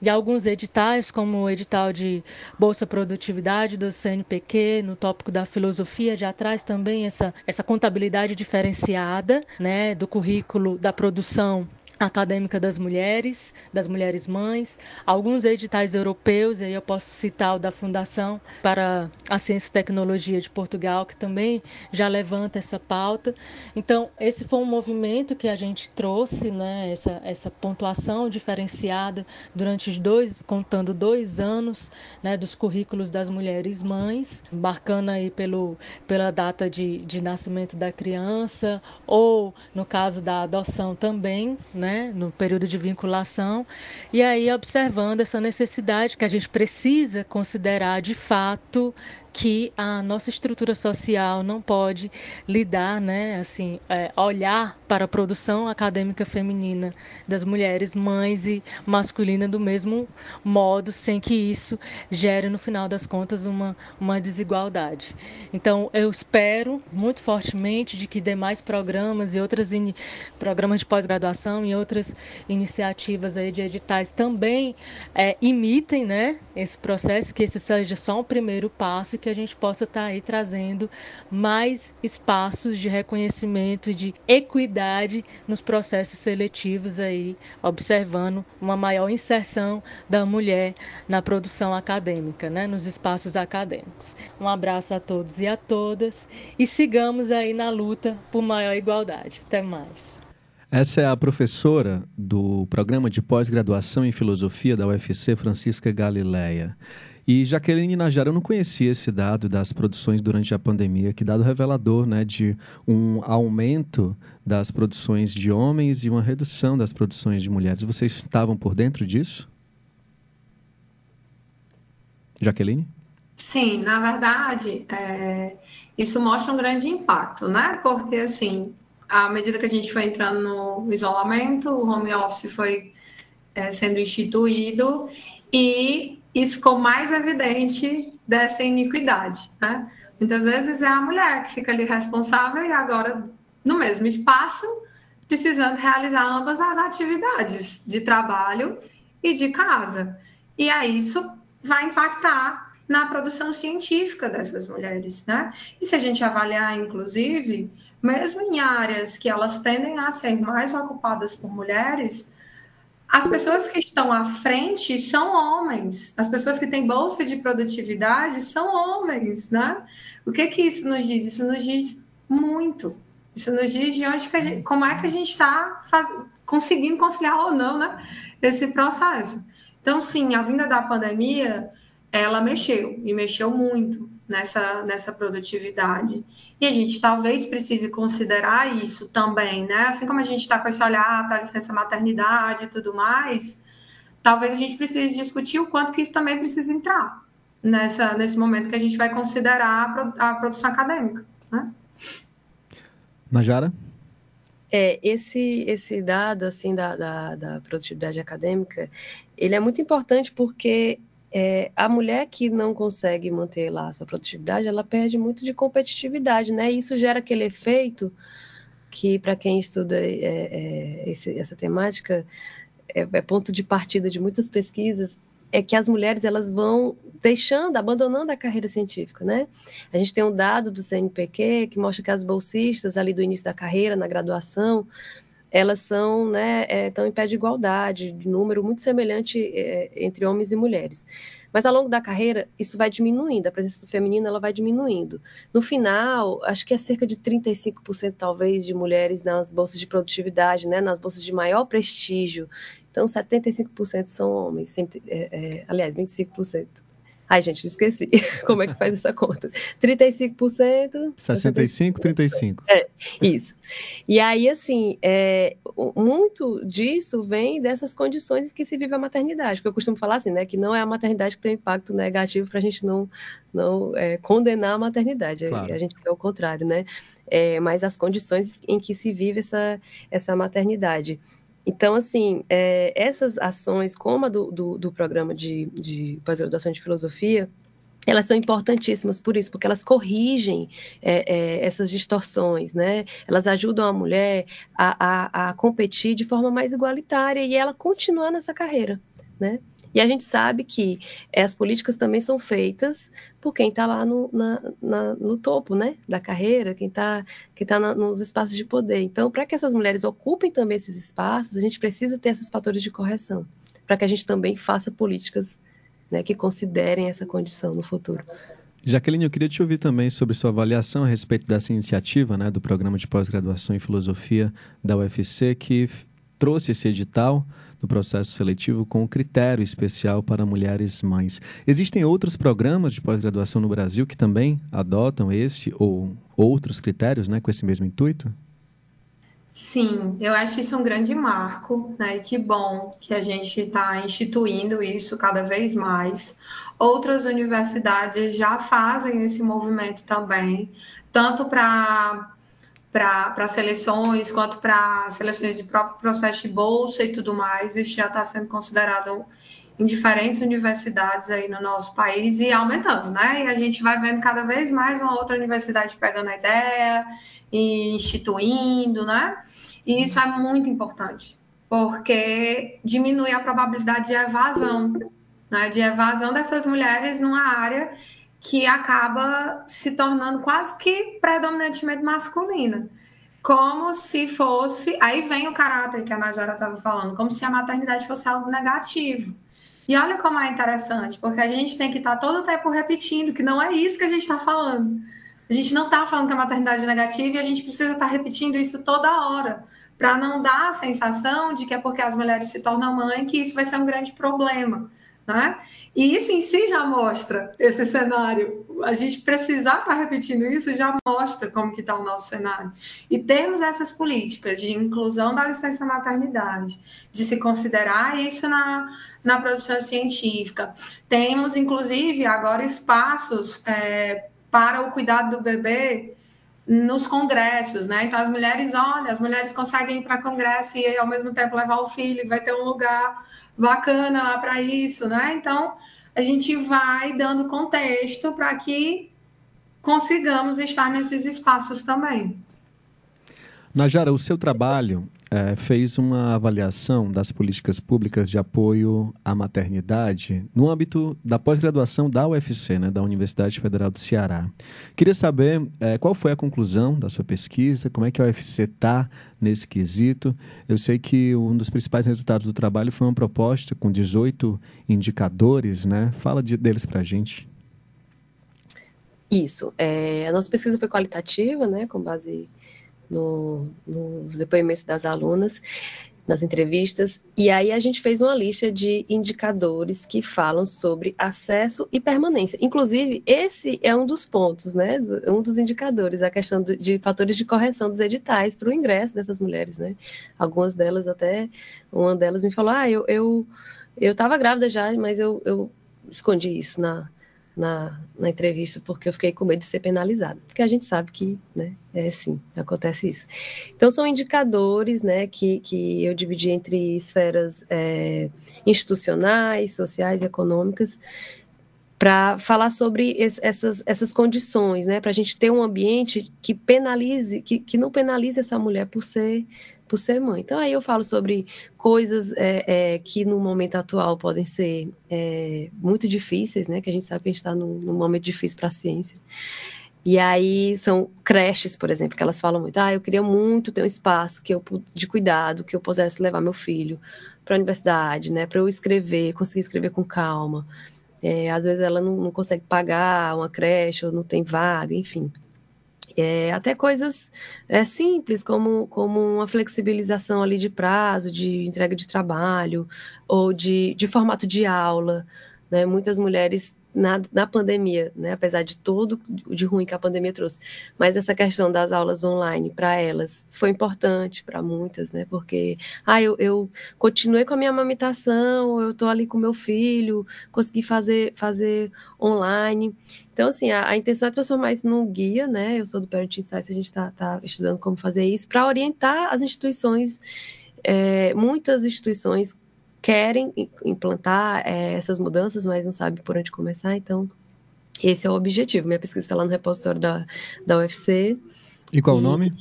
E alguns editais, como o edital de Bolsa Produtividade do CNPq, no tópico da filosofia, já traz também essa, essa contabilidade diferenciada né, do currículo da produção acadêmica das mulheres, das mulheres mães, alguns editais europeus, e aí eu posso citar o da Fundação para a Ciência e Tecnologia de Portugal, que também já levanta essa pauta. Então, esse foi um movimento que a gente trouxe, né, essa, essa pontuação diferenciada durante os dois, contando dois anos, né, dos currículos das mulheres mães, marcando aí pelo, pela data de, de nascimento da criança, ou no caso da adoção também, né, né, no período de vinculação, e aí observando essa necessidade que a gente precisa considerar de fato que a nossa estrutura social não pode lidar, né, assim, é, olhar para a produção acadêmica feminina das mulheres, mães e masculina do mesmo modo, sem que isso gere, no final das contas, uma, uma desigualdade. Então, eu espero muito fortemente de que demais programas e outras programas de pós-graduação e outras iniciativas aí de editais também é, imitem, né, esse processo, que esse seja só um primeiro passo que a gente possa estar tá aí trazendo mais espaços de reconhecimento de equidade nos processos seletivos aí, observando uma maior inserção da mulher na produção acadêmica, né, nos espaços acadêmicos. Um abraço a todos e a todas e sigamos aí na luta por maior igualdade. Até mais. Essa é a professora do programa de pós-graduação em filosofia da UFC, Francisca Galileia. E Jaqueline Najara, eu não conhecia esse dado das produções durante a pandemia, que dado revelador, né, de um aumento das produções de homens e uma redução das produções de mulheres. Vocês estavam por dentro disso? Jaqueline? Sim, na verdade, é, isso mostra um grande impacto, né? Porque, assim, à medida que a gente foi entrando no isolamento, o home office foi é, sendo instituído e isso ficou mais evidente dessa iniquidade. Né? Muitas vezes é a mulher que fica ali responsável e agora, no mesmo espaço, precisando realizar ambas as atividades de trabalho e de casa. E aí isso vai impactar na produção científica dessas mulheres, né? E se a gente avaliar, inclusive, mesmo em áreas que elas tendem a ser mais ocupadas por mulheres, as pessoas que estão à frente são homens. As pessoas que têm bolsa de produtividade são homens, né? O que que isso nos diz? Isso nos diz muito. Isso nos diz de onde que gente, como é que a gente está conseguindo conciliar ou não, né? Esse processo. Então, sim, a vinda da pandemia, ela mexeu e mexeu muito nessa, nessa produtividade. E a gente talvez precise considerar isso também, né? Assim como a gente está com esse olhar para a licença maternidade e tudo mais, talvez a gente precise discutir o quanto que isso também precisa entrar nessa, nesse momento que a gente vai considerar a, a produção acadêmica, né? Najara? É, esse, esse dado assim da, da, da produtividade acadêmica, ele é muito importante porque é, a mulher que não consegue manter lá a sua produtividade, ela perde muito de competitividade, né? E isso gera aquele efeito que, para quem estuda é, é, esse, essa temática, é, é, ponto de partida de muitas pesquisas, é que as mulheres elas vão deixando, abandonando a carreira científica, né? A gente tem um dado do CNPq que mostra que as bolsistas ali do início da carreira, na graduação, elas são, né, é, estão em pé de igualdade, de número muito semelhante é, entre homens e mulheres. Mas ao longo da carreira, isso vai diminuindo, a presença feminina ela vai diminuindo. No final, acho que é cerca de 35% talvez de mulheres nas bolsas de produtividade, né, nas bolsas de maior prestígio. Então, 75% são homens, é, é, aliás, 25%. Ai, gente, esqueci <laughs> como é que faz essa conta. 35%. 65, 35. É, isso. E aí, assim, é, muito disso vem dessas condições que se vive a maternidade. Porque eu costumo falar assim, né? Que não é a maternidade que tem um impacto negativo para a gente não, não é, condenar a maternidade. Claro. A gente quer o contrário, né? É, mas as condições em que se vive essa, essa maternidade. Então, assim, é, essas ações, como a do, do, do programa de, de pós-graduação de filosofia, elas são importantíssimas por isso, porque elas corrigem é, é, essas distorções, né? Elas ajudam a mulher a, a, a competir de forma mais igualitária e ela continuar nessa carreira, né? E a gente sabe que as políticas também são feitas por quem está lá no, na, na, no topo né, da carreira, quem está quem tá nos espaços de poder. Então, para que essas mulheres ocupem também esses espaços, a gente precisa ter esses fatores de correção, para que a gente também faça políticas né, que considerem essa condição no futuro. Jaqueline, eu queria te ouvir também sobre sua avaliação a respeito dessa iniciativa né, do programa de pós-graduação em filosofia da UFC, que trouxe esse edital do processo seletivo com um critério especial para mulheres mães. Existem outros programas de pós-graduação no Brasil que também adotam esse ou outros critérios né, com esse mesmo intuito? Sim, eu acho isso um grande marco, né? E que bom que a gente está instituindo isso cada vez mais. Outras universidades já fazem esse movimento também, tanto para para seleções, quanto para seleções de próprio processo de bolsa e tudo mais. Isso já está sendo considerado em diferentes universidades aí no nosso país e aumentando, né? E a gente vai vendo cada vez mais uma outra universidade pegando a ideia e instituindo, né? E isso é muito importante, porque diminui a probabilidade de evasão, né? De evasão dessas mulheres numa área que acaba se tornando quase que predominantemente masculina. Como se fosse. Aí vem o caráter que a Najara estava falando, como se a maternidade fosse algo negativo. E olha como é interessante, porque a gente tem que estar tá todo o tempo repetindo que não é isso que a gente está falando. A gente não está falando que a maternidade é negativa e a gente precisa estar tá repetindo isso toda hora, para não dar a sensação de que é porque as mulheres se tornam mãe que isso vai ser um grande problema. Né? E isso em si já mostra esse cenário. A gente precisar estar tá repetindo isso já mostra como que está o nosso cenário. E temos essas políticas de inclusão da licença maternidade, de se considerar isso na, na produção científica. Temos, inclusive, agora espaços é, para o cuidado do bebê nos congressos, né? Então as mulheres, olha, as mulheres conseguem ir para congresso e ao mesmo tempo levar o filho, vai ter um lugar bacana lá para isso, né? Então, a gente vai dando contexto para que consigamos estar nesses espaços também. Najara, o seu trabalho é, fez uma avaliação das políticas públicas de apoio à maternidade no âmbito da pós-graduação da UFC, né, da Universidade Federal do Ceará. Queria saber é, qual foi a conclusão da sua pesquisa, como é que a UFC está nesse quesito. Eu sei que um dos principais resultados do trabalho foi uma proposta com 18 indicadores, né? Fala de, deles para a gente. Isso. É, a nossa pesquisa foi qualitativa, né, com base no, nos depoimentos das alunas, nas entrevistas, e aí a gente fez uma lista de indicadores que falam sobre acesso e permanência. Inclusive, esse é um dos pontos, né? Um dos indicadores, a questão de, de fatores de correção dos editais para o ingresso dessas mulheres, né? Algumas delas até, uma delas me falou, ah, eu eu eu estava grávida já, mas eu, eu escondi isso na na, na entrevista porque eu fiquei com medo de ser penalizada, porque a gente sabe que, né, é sim, acontece isso. Então são indicadores, né, que, que eu dividi entre esferas é, institucionais, sociais e econômicas, para falar sobre esse, essas, essas condições, né? Para a gente ter um ambiente que penalize, que, que não penalize essa mulher por ser por ser mãe. Então aí eu falo sobre coisas é, é, que no momento atual podem ser é, muito difíceis, né? Que a gente sabe que a gente está num, num momento difícil para a ciência. E aí são creches, por exemplo, que elas falam muito. Ah, eu queria muito ter um espaço que eu de cuidado, que eu pudesse levar meu filho para a universidade, né? Para eu escrever, conseguir escrever com calma. É, às vezes ela não, não, consegue pagar uma creche ou não tem vaga, enfim. É, até coisas é, simples, como, como uma flexibilização ali de prazo, de entrega de trabalho, ou de, de formato de aula. Né? Muitas mulheres na, na pandemia, né? apesar de todo de ruim que a pandemia trouxe. Mas essa questão das aulas online para elas foi importante para muitas, né? Porque ah, eu, eu continuei com a minha amamentação, eu estou ali com meu filho, consegui fazer, fazer online. Então, assim, a, a, intenção é transformar isso num guia, né? Eu sou do Parent Insights, a gente está tá estudando como fazer isso, para orientar as instituições, é, muitas instituições querem implantar é, essas mudanças, mas não sabem por onde começar, então esse é o objetivo. Minha pesquisa está lá no repositório da, da UFC. E qual e... o nome?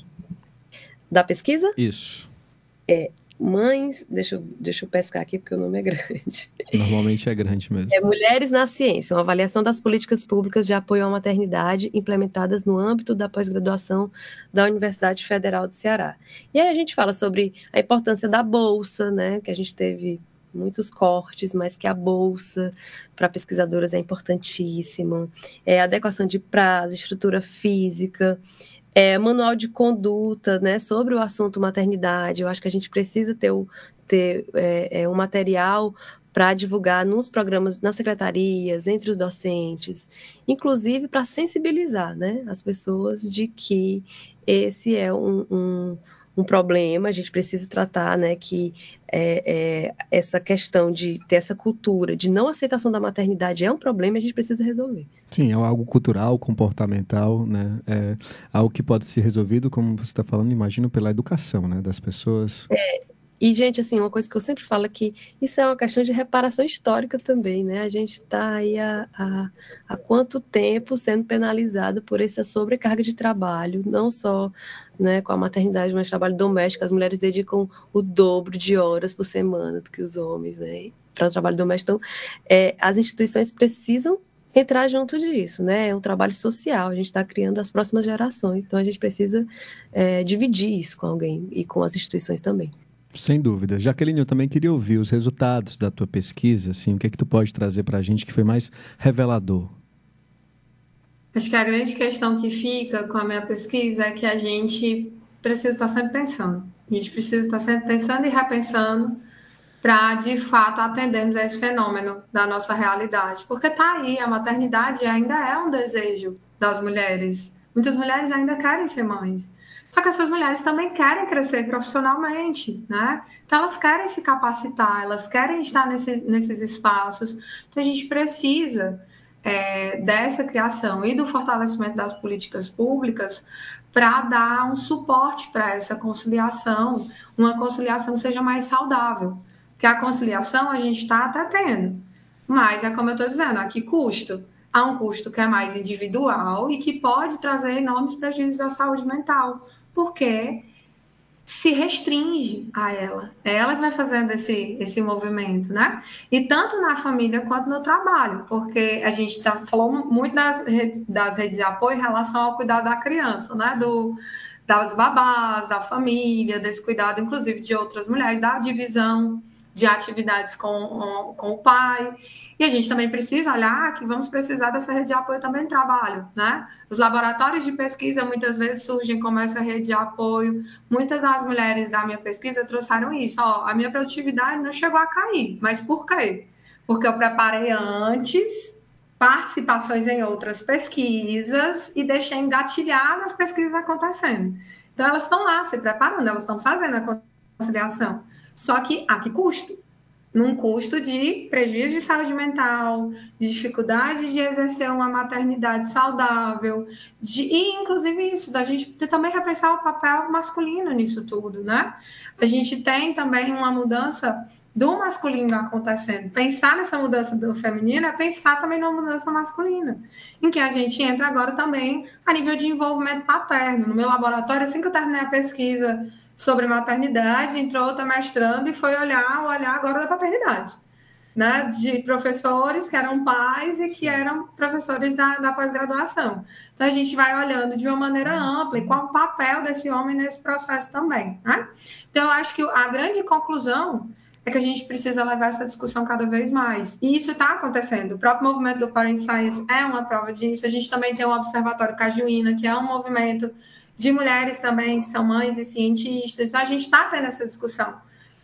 Da pesquisa? Isso. É Mães, deixa eu, deixa eu pescar aqui porque o nome é grande. Normalmente é grande mesmo. É Mulheres na Ciência, uma avaliação das políticas públicas de apoio à maternidade implementadas no âmbito da pós-graduação da Universidade Federal do Ceará. E aí a gente fala sobre a importância da bolsa, né, que a gente teve muitos cortes, mas que a bolsa para pesquisadoras é importantíssima, é adequação de prazo, estrutura física, é, manual de conduta né, sobre o assunto maternidade. Eu acho que a gente precisa ter, o, ter é, é, um material para divulgar nos programas, nas secretarias, entre os docentes, inclusive para sensibilizar né, as pessoas de que esse é um, um um problema, a gente precisa tratar, né, que é, é, essa questão de ter essa cultura de não aceitação da maternidade é um problema e a gente precisa resolver. Sim, é algo cultural, comportamental, né, é algo que pode ser resolvido, como você está falando, imagino, pela educação, né, das pessoas. É, e, gente, assim, uma coisa que eu sempre falo é que isso é uma questão de reparação histórica também, né? A gente está aí há, há, há, quanto tempo sendo penalizado por essa sobrecarga de trabalho, não só né, com a maternidade, mas trabalho doméstico. As mulheres dedicam o dobro de horas por semana do que os homens, né? Para o trabalho doméstico. Então, é, as instituições precisam entrar junto disso, né? É um trabalho social, a gente está criando as próximas gerações, então a gente precisa é, dividir isso com alguém e com as instituições também. Sem dúvida. Jaqueline, eu também queria ouvir os resultados da tua pesquisa, assim, o que é que tu pode trazer para a gente que foi mais revelador? Acho que a grande questão que fica com a minha pesquisa é que a gente precisa estar sempre pensando. A gente precisa estar sempre pensando e repensando para, de fato, atendermos a esse fenômeno da nossa realidade. Porque está aí, a maternidade ainda é um desejo das mulheres. Muitas mulheres ainda querem ser mães. Só que essas mulheres também querem crescer profissionalmente, né? Então elas querem se capacitar, elas querem estar nesses, nesses espaços. Então a gente precisa é, dessa criação e do fortalecimento das políticas públicas para dar um suporte para essa conciliação, uma conciliação que seja mais saudável. Porque a conciliação a gente está até tendo, mas é como eu estou dizendo, a que custo? Há um custo que é mais individual e que pode trazer enormes prejuízos à saúde mental porque se restringe a ela. É ela que vai fazendo esse, esse movimento, né? E tanto na família quanto no trabalho, porque a gente tá, falou muito das redes, das redes de apoio em relação ao cuidado da criança, né? Do, das babás, da família, desse cuidado, inclusive, de outras mulheres, da divisão de atividades com, com o pai. E a gente também precisa olhar que vamos precisar dessa rede de apoio também no trabalho, né? Os laboratórios de pesquisa muitas vezes surgem como essa rede de apoio. Muitas das mulheres da minha pesquisa trouxeram isso. Ó, a minha produtividade não chegou a cair, mas por quê? Porque eu preparei antes participações em outras pesquisas e deixei engatilhar nas pesquisas acontecendo. Então elas estão lá se preparando, elas estão fazendo a conciliação. Só que a que custo? Num custo de prejuízo de saúde mental, de dificuldade de exercer uma maternidade saudável, de, e inclusive isso, da gente também repensar o papel masculino nisso tudo, né? A gente tem também uma mudança do masculino acontecendo. Pensar nessa mudança do feminino é pensar também numa mudança masculina, em que a gente entra agora também a nível de envolvimento paterno. No meu laboratório, assim que eu terminei a pesquisa sobre maternidade, entrou outra mestrando e foi olhar o olhar agora da paternidade né, de professores que eram pais e que eram professores da, da pós-graduação. Então, a gente vai olhando de uma maneira ampla e qual o papel desse homem nesse processo também. Né? Então, eu acho que a grande conclusão é que a gente precisa levar essa discussão cada vez mais. E isso está acontecendo. O próprio movimento do Parent Science é uma prova disso. A gente também tem o Observatório Cajuína, que é um movimento de mulheres também, que são mães e cientistas. Então, a gente está tendo essa discussão.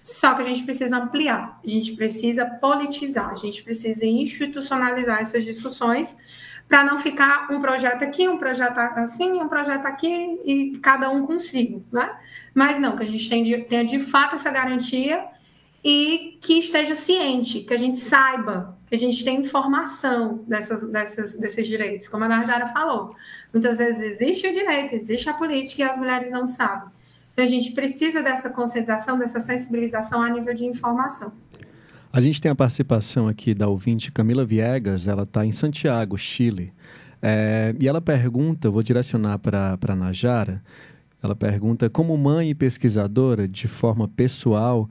Só que a gente precisa ampliar, a gente precisa politizar, a gente precisa institucionalizar essas discussões para não ficar um projeto aqui, um projeto assim, um projeto aqui e cada um consigo, né? Mas não, que a gente tenha, tenha de fato essa garantia e que esteja ciente, que a gente saiba, que a gente tenha informação dessas, dessas, desses direitos, como a Narjara falou. Muitas vezes existe o direito, existe a política e as mulheres não sabem. Então, a gente precisa dessa conscientização, dessa sensibilização a nível de informação. A gente tem a participação aqui da ouvinte Camila Viegas, ela está em Santiago, Chile. É, e ela pergunta, vou direcionar para a Najara, ela pergunta, como mãe e pesquisadora, de forma pessoal,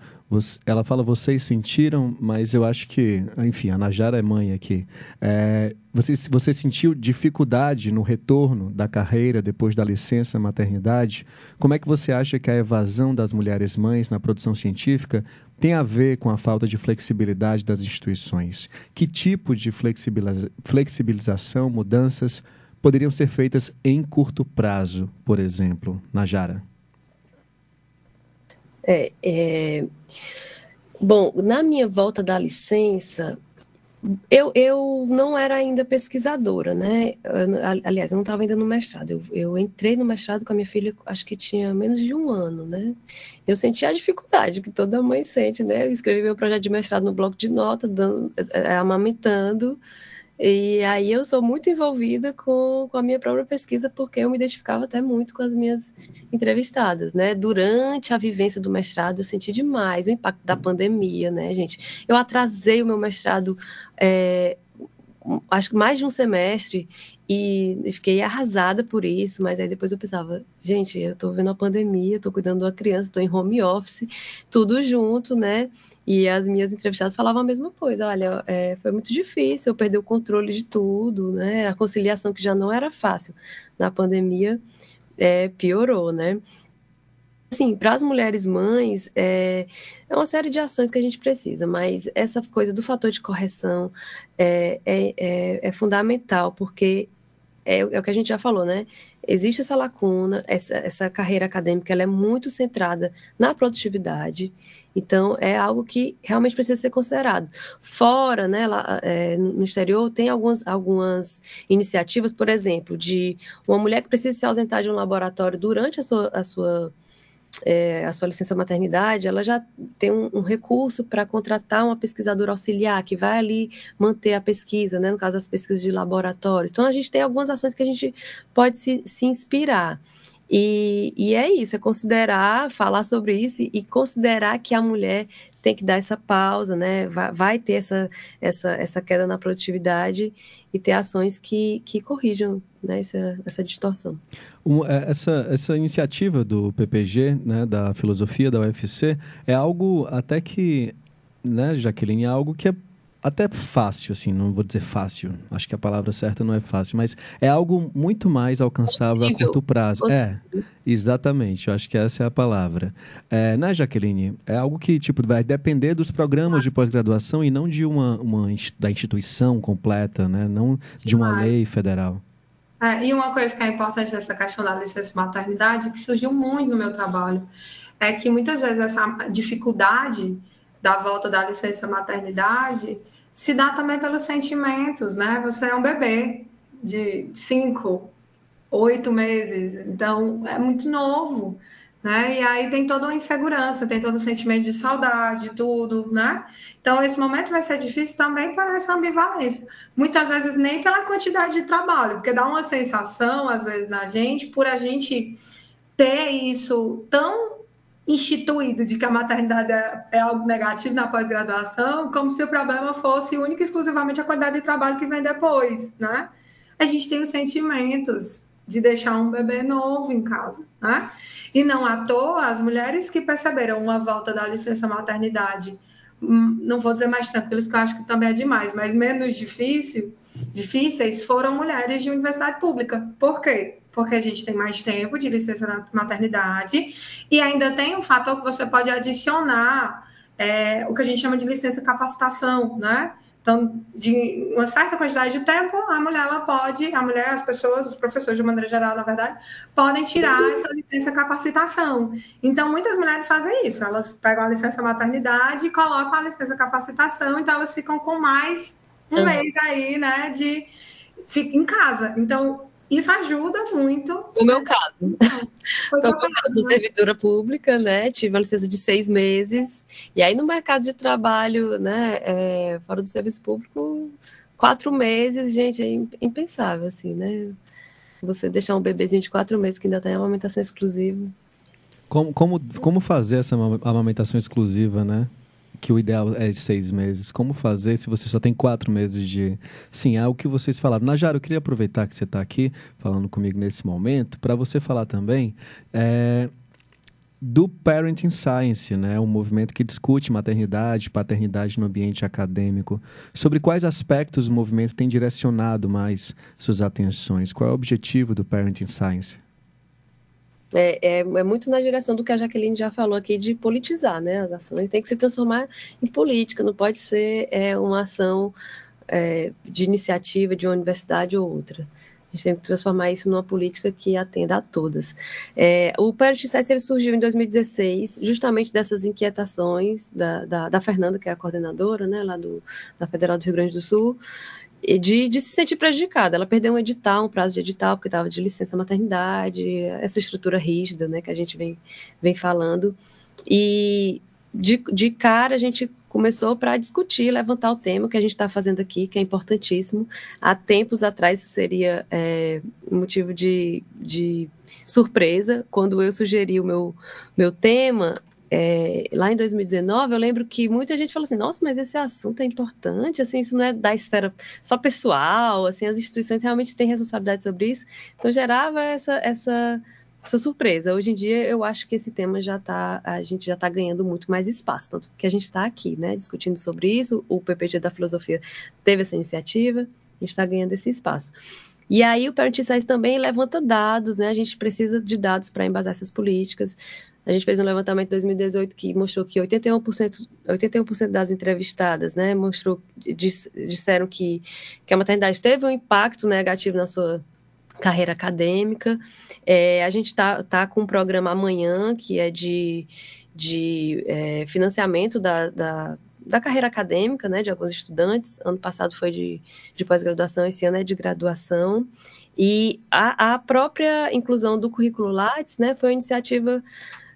ela fala, vocês sentiram, mas eu acho que, enfim, a Najara é mãe aqui. É, você, você sentiu dificuldade no retorno da carreira depois da licença maternidade? Como é que você acha que a evasão das mulheres mães na produção científica tem a ver com a falta de flexibilidade das instituições? Que tipo de flexibiliza flexibilização, mudanças poderiam ser feitas em curto prazo, por exemplo, Najara? É, é... Bom, na minha volta da licença, eu, eu não era ainda pesquisadora, né? Aliás, eu não estava ainda no mestrado. Eu, eu entrei no mestrado com a minha filha, acho que tinha menos de um ano, né? Eu senti a dificuldade que toda mãe sente, né? Eu escrevi meu projeto de mestrado no bloco de nota, dando, é, amamentando. E aí eu sou muito envolvida com, com a minha própria pesquisa, porque eu me identificava até muito com as minhas entrevistadas, né? Durante a vivência do mestrado, eu senti demais o impacto da pandemia, né, gente? Eu atrasei o meu mestrado, é, acho que mais de um semestre, e fiquei arrasada por isso, mas aí depois eu pensava, gente, eu tô vendo a pandemia, tô cuidando da criança, tô em home office, tudo junto, né? E as minhas entrevistadas falavam a mesma coisa, olha, é, foi muito difícil, eu perdi o controle de tudo, né? A conciliação que já não era fácil na pandemia é, piorou, né? Assim, para as mulheres mães, é, é, uma série de ações que a gente precisa, mas essa coisa do fator de correção é, é, é, é fundamental, porque é, é, o que a gente já falou, né? Existe essa lacuna, essa, essa carreira acadêmica ela é muito centrada na produtividade, então é algo que realmente precisa ser considerado. Fora, né, lá, é, no exterior, tem algumas, algumas iniciativas, por exemplo, de uma mulher que precisa se ausentar de um laboratório durante a sua, a sua é, a sua licença maternidade, ela já tem um, um recurso para contratar uma pesquisadora auxiliar que vai ali manter a pesquisa, né, no caso das pesquisas de laboratório. Então, a gente tem algumas ações que a gente pode se, se inspirar. E, e, é isso, é considerar, falar sobre isso e, e, considerar que a mulher tem que dar essa pausa, né? Vai, vai, ter essa, essa, essa queda na produtividade e ter ações que, que corrijam né, essa, essa distorção. Um, é, essa, essa iniciativa do PPG, né, da filosofia da UFC, é algo até que, né, Jaqueline, é algo que é até fácil, assim, não vou dizer fácil, acho que a palavra certa não é fácil, mas é algo muito mais alcançável Possível. a curto prazo. É, Possível. É, exatamente, eu acho que essa é a palavra. É, né, Jaqueline? É algo que, tipo, vai depender dos programas de pós-graduação e não de uma, uma da instituição completa, né? Não de uma lei federal. É, e uma coisa que é importante dessa questão da licença maternidade, que surgiu muito no meu trabalho, é que muitas vezes essa dificuldade da volta da licença maternidade se dá também pelos sentimentos, né? Você é um bebê de cinco, oito meses, então é muito novo, né? E aí tem toda uma insegurança, tem todo o sentimento de saudade, tudo, né? Então esse momento vai ser difícil também por essa ambivalência. Muitas vezes nem pela quantidade de trabalho, porque dá uma sensação às vezes na gente por a gente ter isso tão instituído de que a maternidade é, é algo negativo na pós-graduação, como se o problema fosse único e exclusivamente a quantidade de trabalho que vem depois, né? A gente tem os sentimentos de deixar um bebê novo em casa, né? E não à toa, as mulheres que perceberam uma volta da licença maternidade, hum, não vou dizer mais tranquilas, que eu acho que também é demais, mas menos difícil, difíceis foram mulheres de universidade pública. Por quê? porque a gente tem mais tempo de licença na maternidade e ainda tem um fator que você pode adicionar é, o que a gente chama de licença capacitação, né? Então, de uma certa quantidade de tempo, a mulher ela pode, a mulher, as pessoas, os professores de maneira geral, na verdade, podem tirar essa licença capacitação. Então, muitas mulheres fazem isso, elas pegam a licença maternidade e colocam a licença capacitação, então elas ficam com mais um uhum. mês aí, né, de em casa. Então, isso ajuda muito. No meu caso. Então, caso, sou servidora pública, né? Tive uma licença de seis meses. E aí, no mercado de trabalho, né? É, fora do serviço público, quatro meses, gente, é impensável, assim, né? Você deixar um bebezinho de quatro meses que ainda tem amamentação exclusiva. Como, como, como fazer essa amamentação exclusiva, né? Que o ideal é seis meses. Como fazer se você só tem quatro meses de. Sim, é o que vocês falaram. Najara, eu queria aproveitar que você está aqui falando comigo nesse momento para você falar também. É, do Parenting Science, né, um movimento que discute maternidade, paternidade no ambiente acadêmico. Sobre quais aspectos o movimento tem direcionado mais suas atenções? Qual é o objetivo do Parenting Science? É, é, é, muito na direção do que a Jaqueline já falou aqui de politizar, né? As ações tem que se transformar em política, não pode ser é, uma ação é, de iniciativa de uma universidade ou outra. A gente tem que transformar isso numa política que atenda a todas. É, o Parity ele surgiu em 2016, justamente dessas inquietações da, da, da, Fernanda, que é a coordenadora, né, lá do, da Federal do Rio Grande do Sul, de, de, se sentir prejudicada. Ela perdeu um edital, um prazo de edital, porque estava de licença maternidade, essa estrutura rígida né, que a gente vem, vem falando. E de, de cara a gente começou para discutir, levantar o tema que a gente está fazendo aqui, que é importantíssimo. Há tempos atrás isso seria é, motivo de, de surpresa. Quando eu sugeri o meu, meu tema, é, lá em 2019, eu lembro que muita gente falou assim, nossa, mas esse assunto é importante, assim, isso não é da esfera só pessoal, assim, as instituições realmente têm responsabilidade sobre isso, então gerava essa, essa, essa surpresa. Hoje em dia, eu acho que esse tema já está, a gente já está ganhando muito mais espaço, tanto que a gente está aqui, né, discutindo sobre isso, o PPG da Filosofia teve essa iniciativa, a gente está ganhando esse espaço. E aí o Parent Science também levanta dados, né? A gente precisa de dados para embasar essas políticas. A gente fez um levantamento em 2018 que mostrou que 81%, 81% das entrevistadas, né, mostrou, disseram que, que a maternidade teve um impacto negativo na sua carreira acadêmica. É, a gente está tá com um programa amanhã que é de, de é, financiamento da, da, da, carreira acadêmica, né, de alguns estudantes. Ano passado foi de, de pós-graduação, esse ano é de graduação. E a, a própria inclusão do currículo Lattes, né, foi uma iniciativa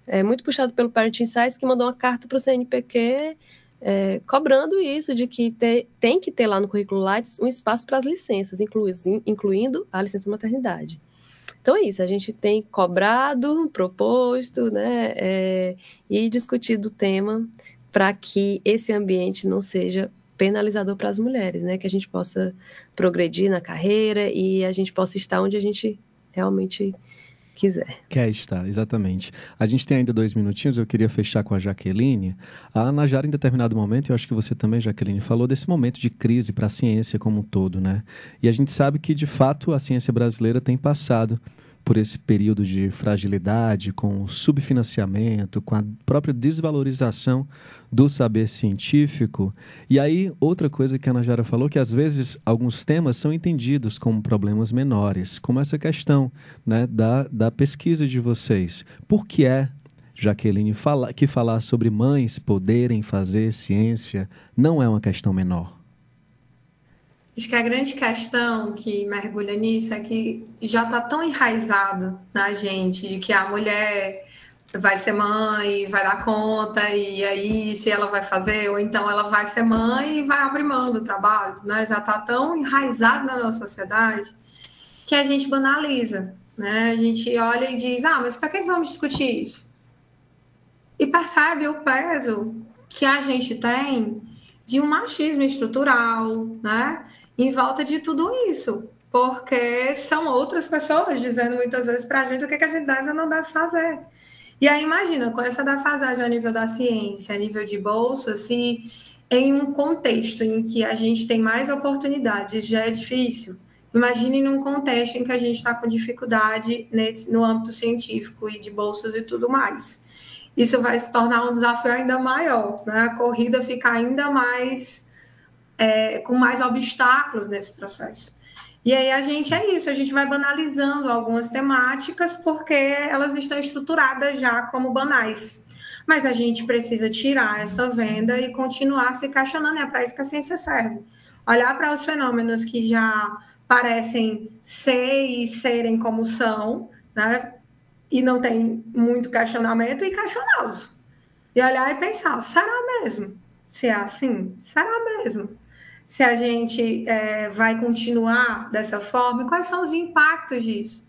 é, muito puxado pelo Parent Insights, que mandou uma carta para o CNPq é, cobrando isso, de que te, tem que ter lá no currículo Lattes um espaço para as licenças, inclui, incluindo a licença maternidade. Então é isso, a gente tem cobrado, proposto, né, é, e discutido o tema para que esse ambiente não seja penalizador para as mulheres, né, que a gente possa progredir na carreira e a gente possa estar onde a gente realmente quiser. Quer estar, exatamente. A gente tem ainda dois minutinhos, eu queria fechar com a Jaqueline. A Ana Jara, em determinado momento, eu acho que você também, Jaqueline, falou desse momento de crise para a ciência como um todo, né? E a gente sabe que, de fato, a ciência brasileira tem passado por esse período de fragilidade, com o subfinanciamento, com a própria desvalorização do saber científico. E aí, outra coisa que a Najara falou, que às vezes alguns temas são entendidos como problemas menores, como essa questão né, da, da pesquisa de vocês. Por que é Jaqueline, fala, que falar sobre mães poderem fazer ciência não é uma questão menor? Acho que a grande questão que mergulha nisso é que já está tão enraizado na gente de que a mulher vai ser mãe, vai dar conta, e aí se ela vai fazer, ou então ela vai ser mãe e vai abrir mão do trabalho, né? Já está tão enraizado na nossa sociedade que a gente banaliza, né? A gente olha e diz, ah, mas para que vamos discutir isso? e percebe o peso que a gente tem de um machismo estrutural, né? Em volta de tudo isso, porque são outras pessoas dizendo muitas vezes para a gente o que, que a gente deve ou não deve fazer. E aí, imagina, com essa defasagem a nível da ciência, a nível de bolsa, se em um contexto em que a gente tem mais oportunidades já é difícil, imagine num contexto em que a gente está com dificuldade nesse, no âmbito científico e de bolsas e tudo mais. Isso vai se tornar um desafio ainda maior, né? a corrida fica ainda mais é, com mais obstáculos nesse processo. E aí a gente é isso, a gente vai banalizando algumas temáticas porque elas estão estruturadas já como banais. Mas a gente precisa tirar essa venda e continuar se questionando, é para isso que a ciência serve. Olhar para os fenômenos que já parecem ser e serem como são, né? E não tem muito questionamento e questioná-los. E olhar e pensar, será mesmo? Se é assim, será mesmo? Se a gente é, vai continuar dessa forma e quais são os impactos disso.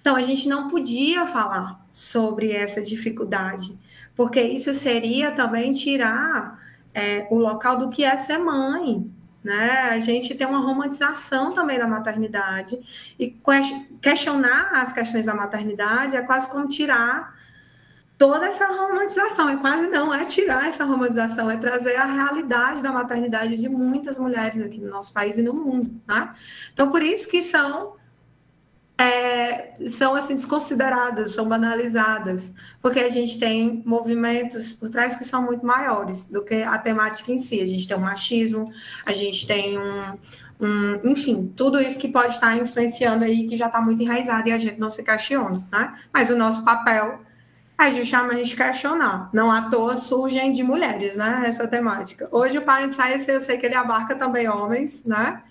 Então, a gente não podia falar sobre essa dificuldade, porque isso seria também tirar é, o local do que é ser mãe. Né? A gente tem uma romantização também da maternidade e questionar as questões da maternidade é quase como tirar toda essa romantização, e quase não é tirar essa romantização, é trazer a realidade da maternidade de muitas mulheres aqui no nosso país e no mundo, né? Então, por isso que são é, são assim desconsideradas, são banalizadas, porque a gente tem movimentos por trás que são muito maiores do que a temática em si. A gente tem o machismo, a gente tem um, um enfim, tudo isso que pode estar influenciando aí, que já está muito enraizado e a gente não se questiona, né? Mas o nosso papel é justamente questionar. Não à toa surgem de mulheres, né? Essa temática. Hoje o Parent Science, eu sei que ele abarca também homens, né?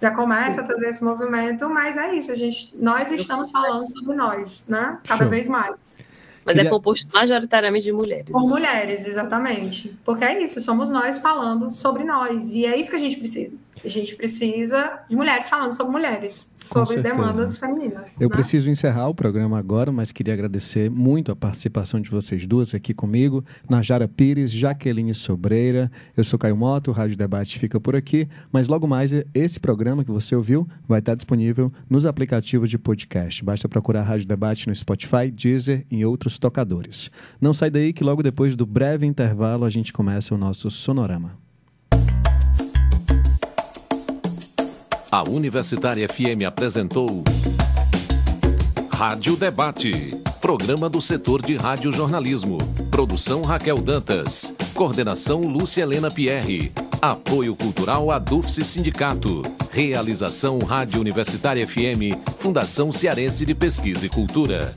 Já começa a trazer esse movimento, mas é isso, a gente, nós estamos falando sobre nós, né? Cada Show. vez mais. Mas é Queria... é composto majoritariamente de mulheres. Com mulheres, exatamente. Porque é isso, somos nós falando sobre nós. E é isso que a gente precisa. A gente precisa de mulheres falando sobre mulheres, sobre demandas femininas. Eu né? preciso encerrar o programa agora, mas queria agradecer muito a participação de vocês duas aqui comigo. Najara Pires, Jaqueline Sobreira. Eu sou Caio Moto, o Rádio Debate fica por aqui, mas logo mais esse programa que você ouviu vai estar disponível nos aplicativos de podcast. Basta procurar Rádio Debate no Spotify, Deezer e outros tocadores. Não sai daí que logo depois do breve intervalo a gente começa o nosso sonorama. A Universitária FM apresentou Rádio Debate, programa do setor de radiojornalismo. Produção Raquel Dantas. Coordenação Lúcia Helena Pierre. Apoio Cultural Adufse Sindicato. Realização Rádio Universitária FM, Fundação Cearense de Pesquisa e Cultura.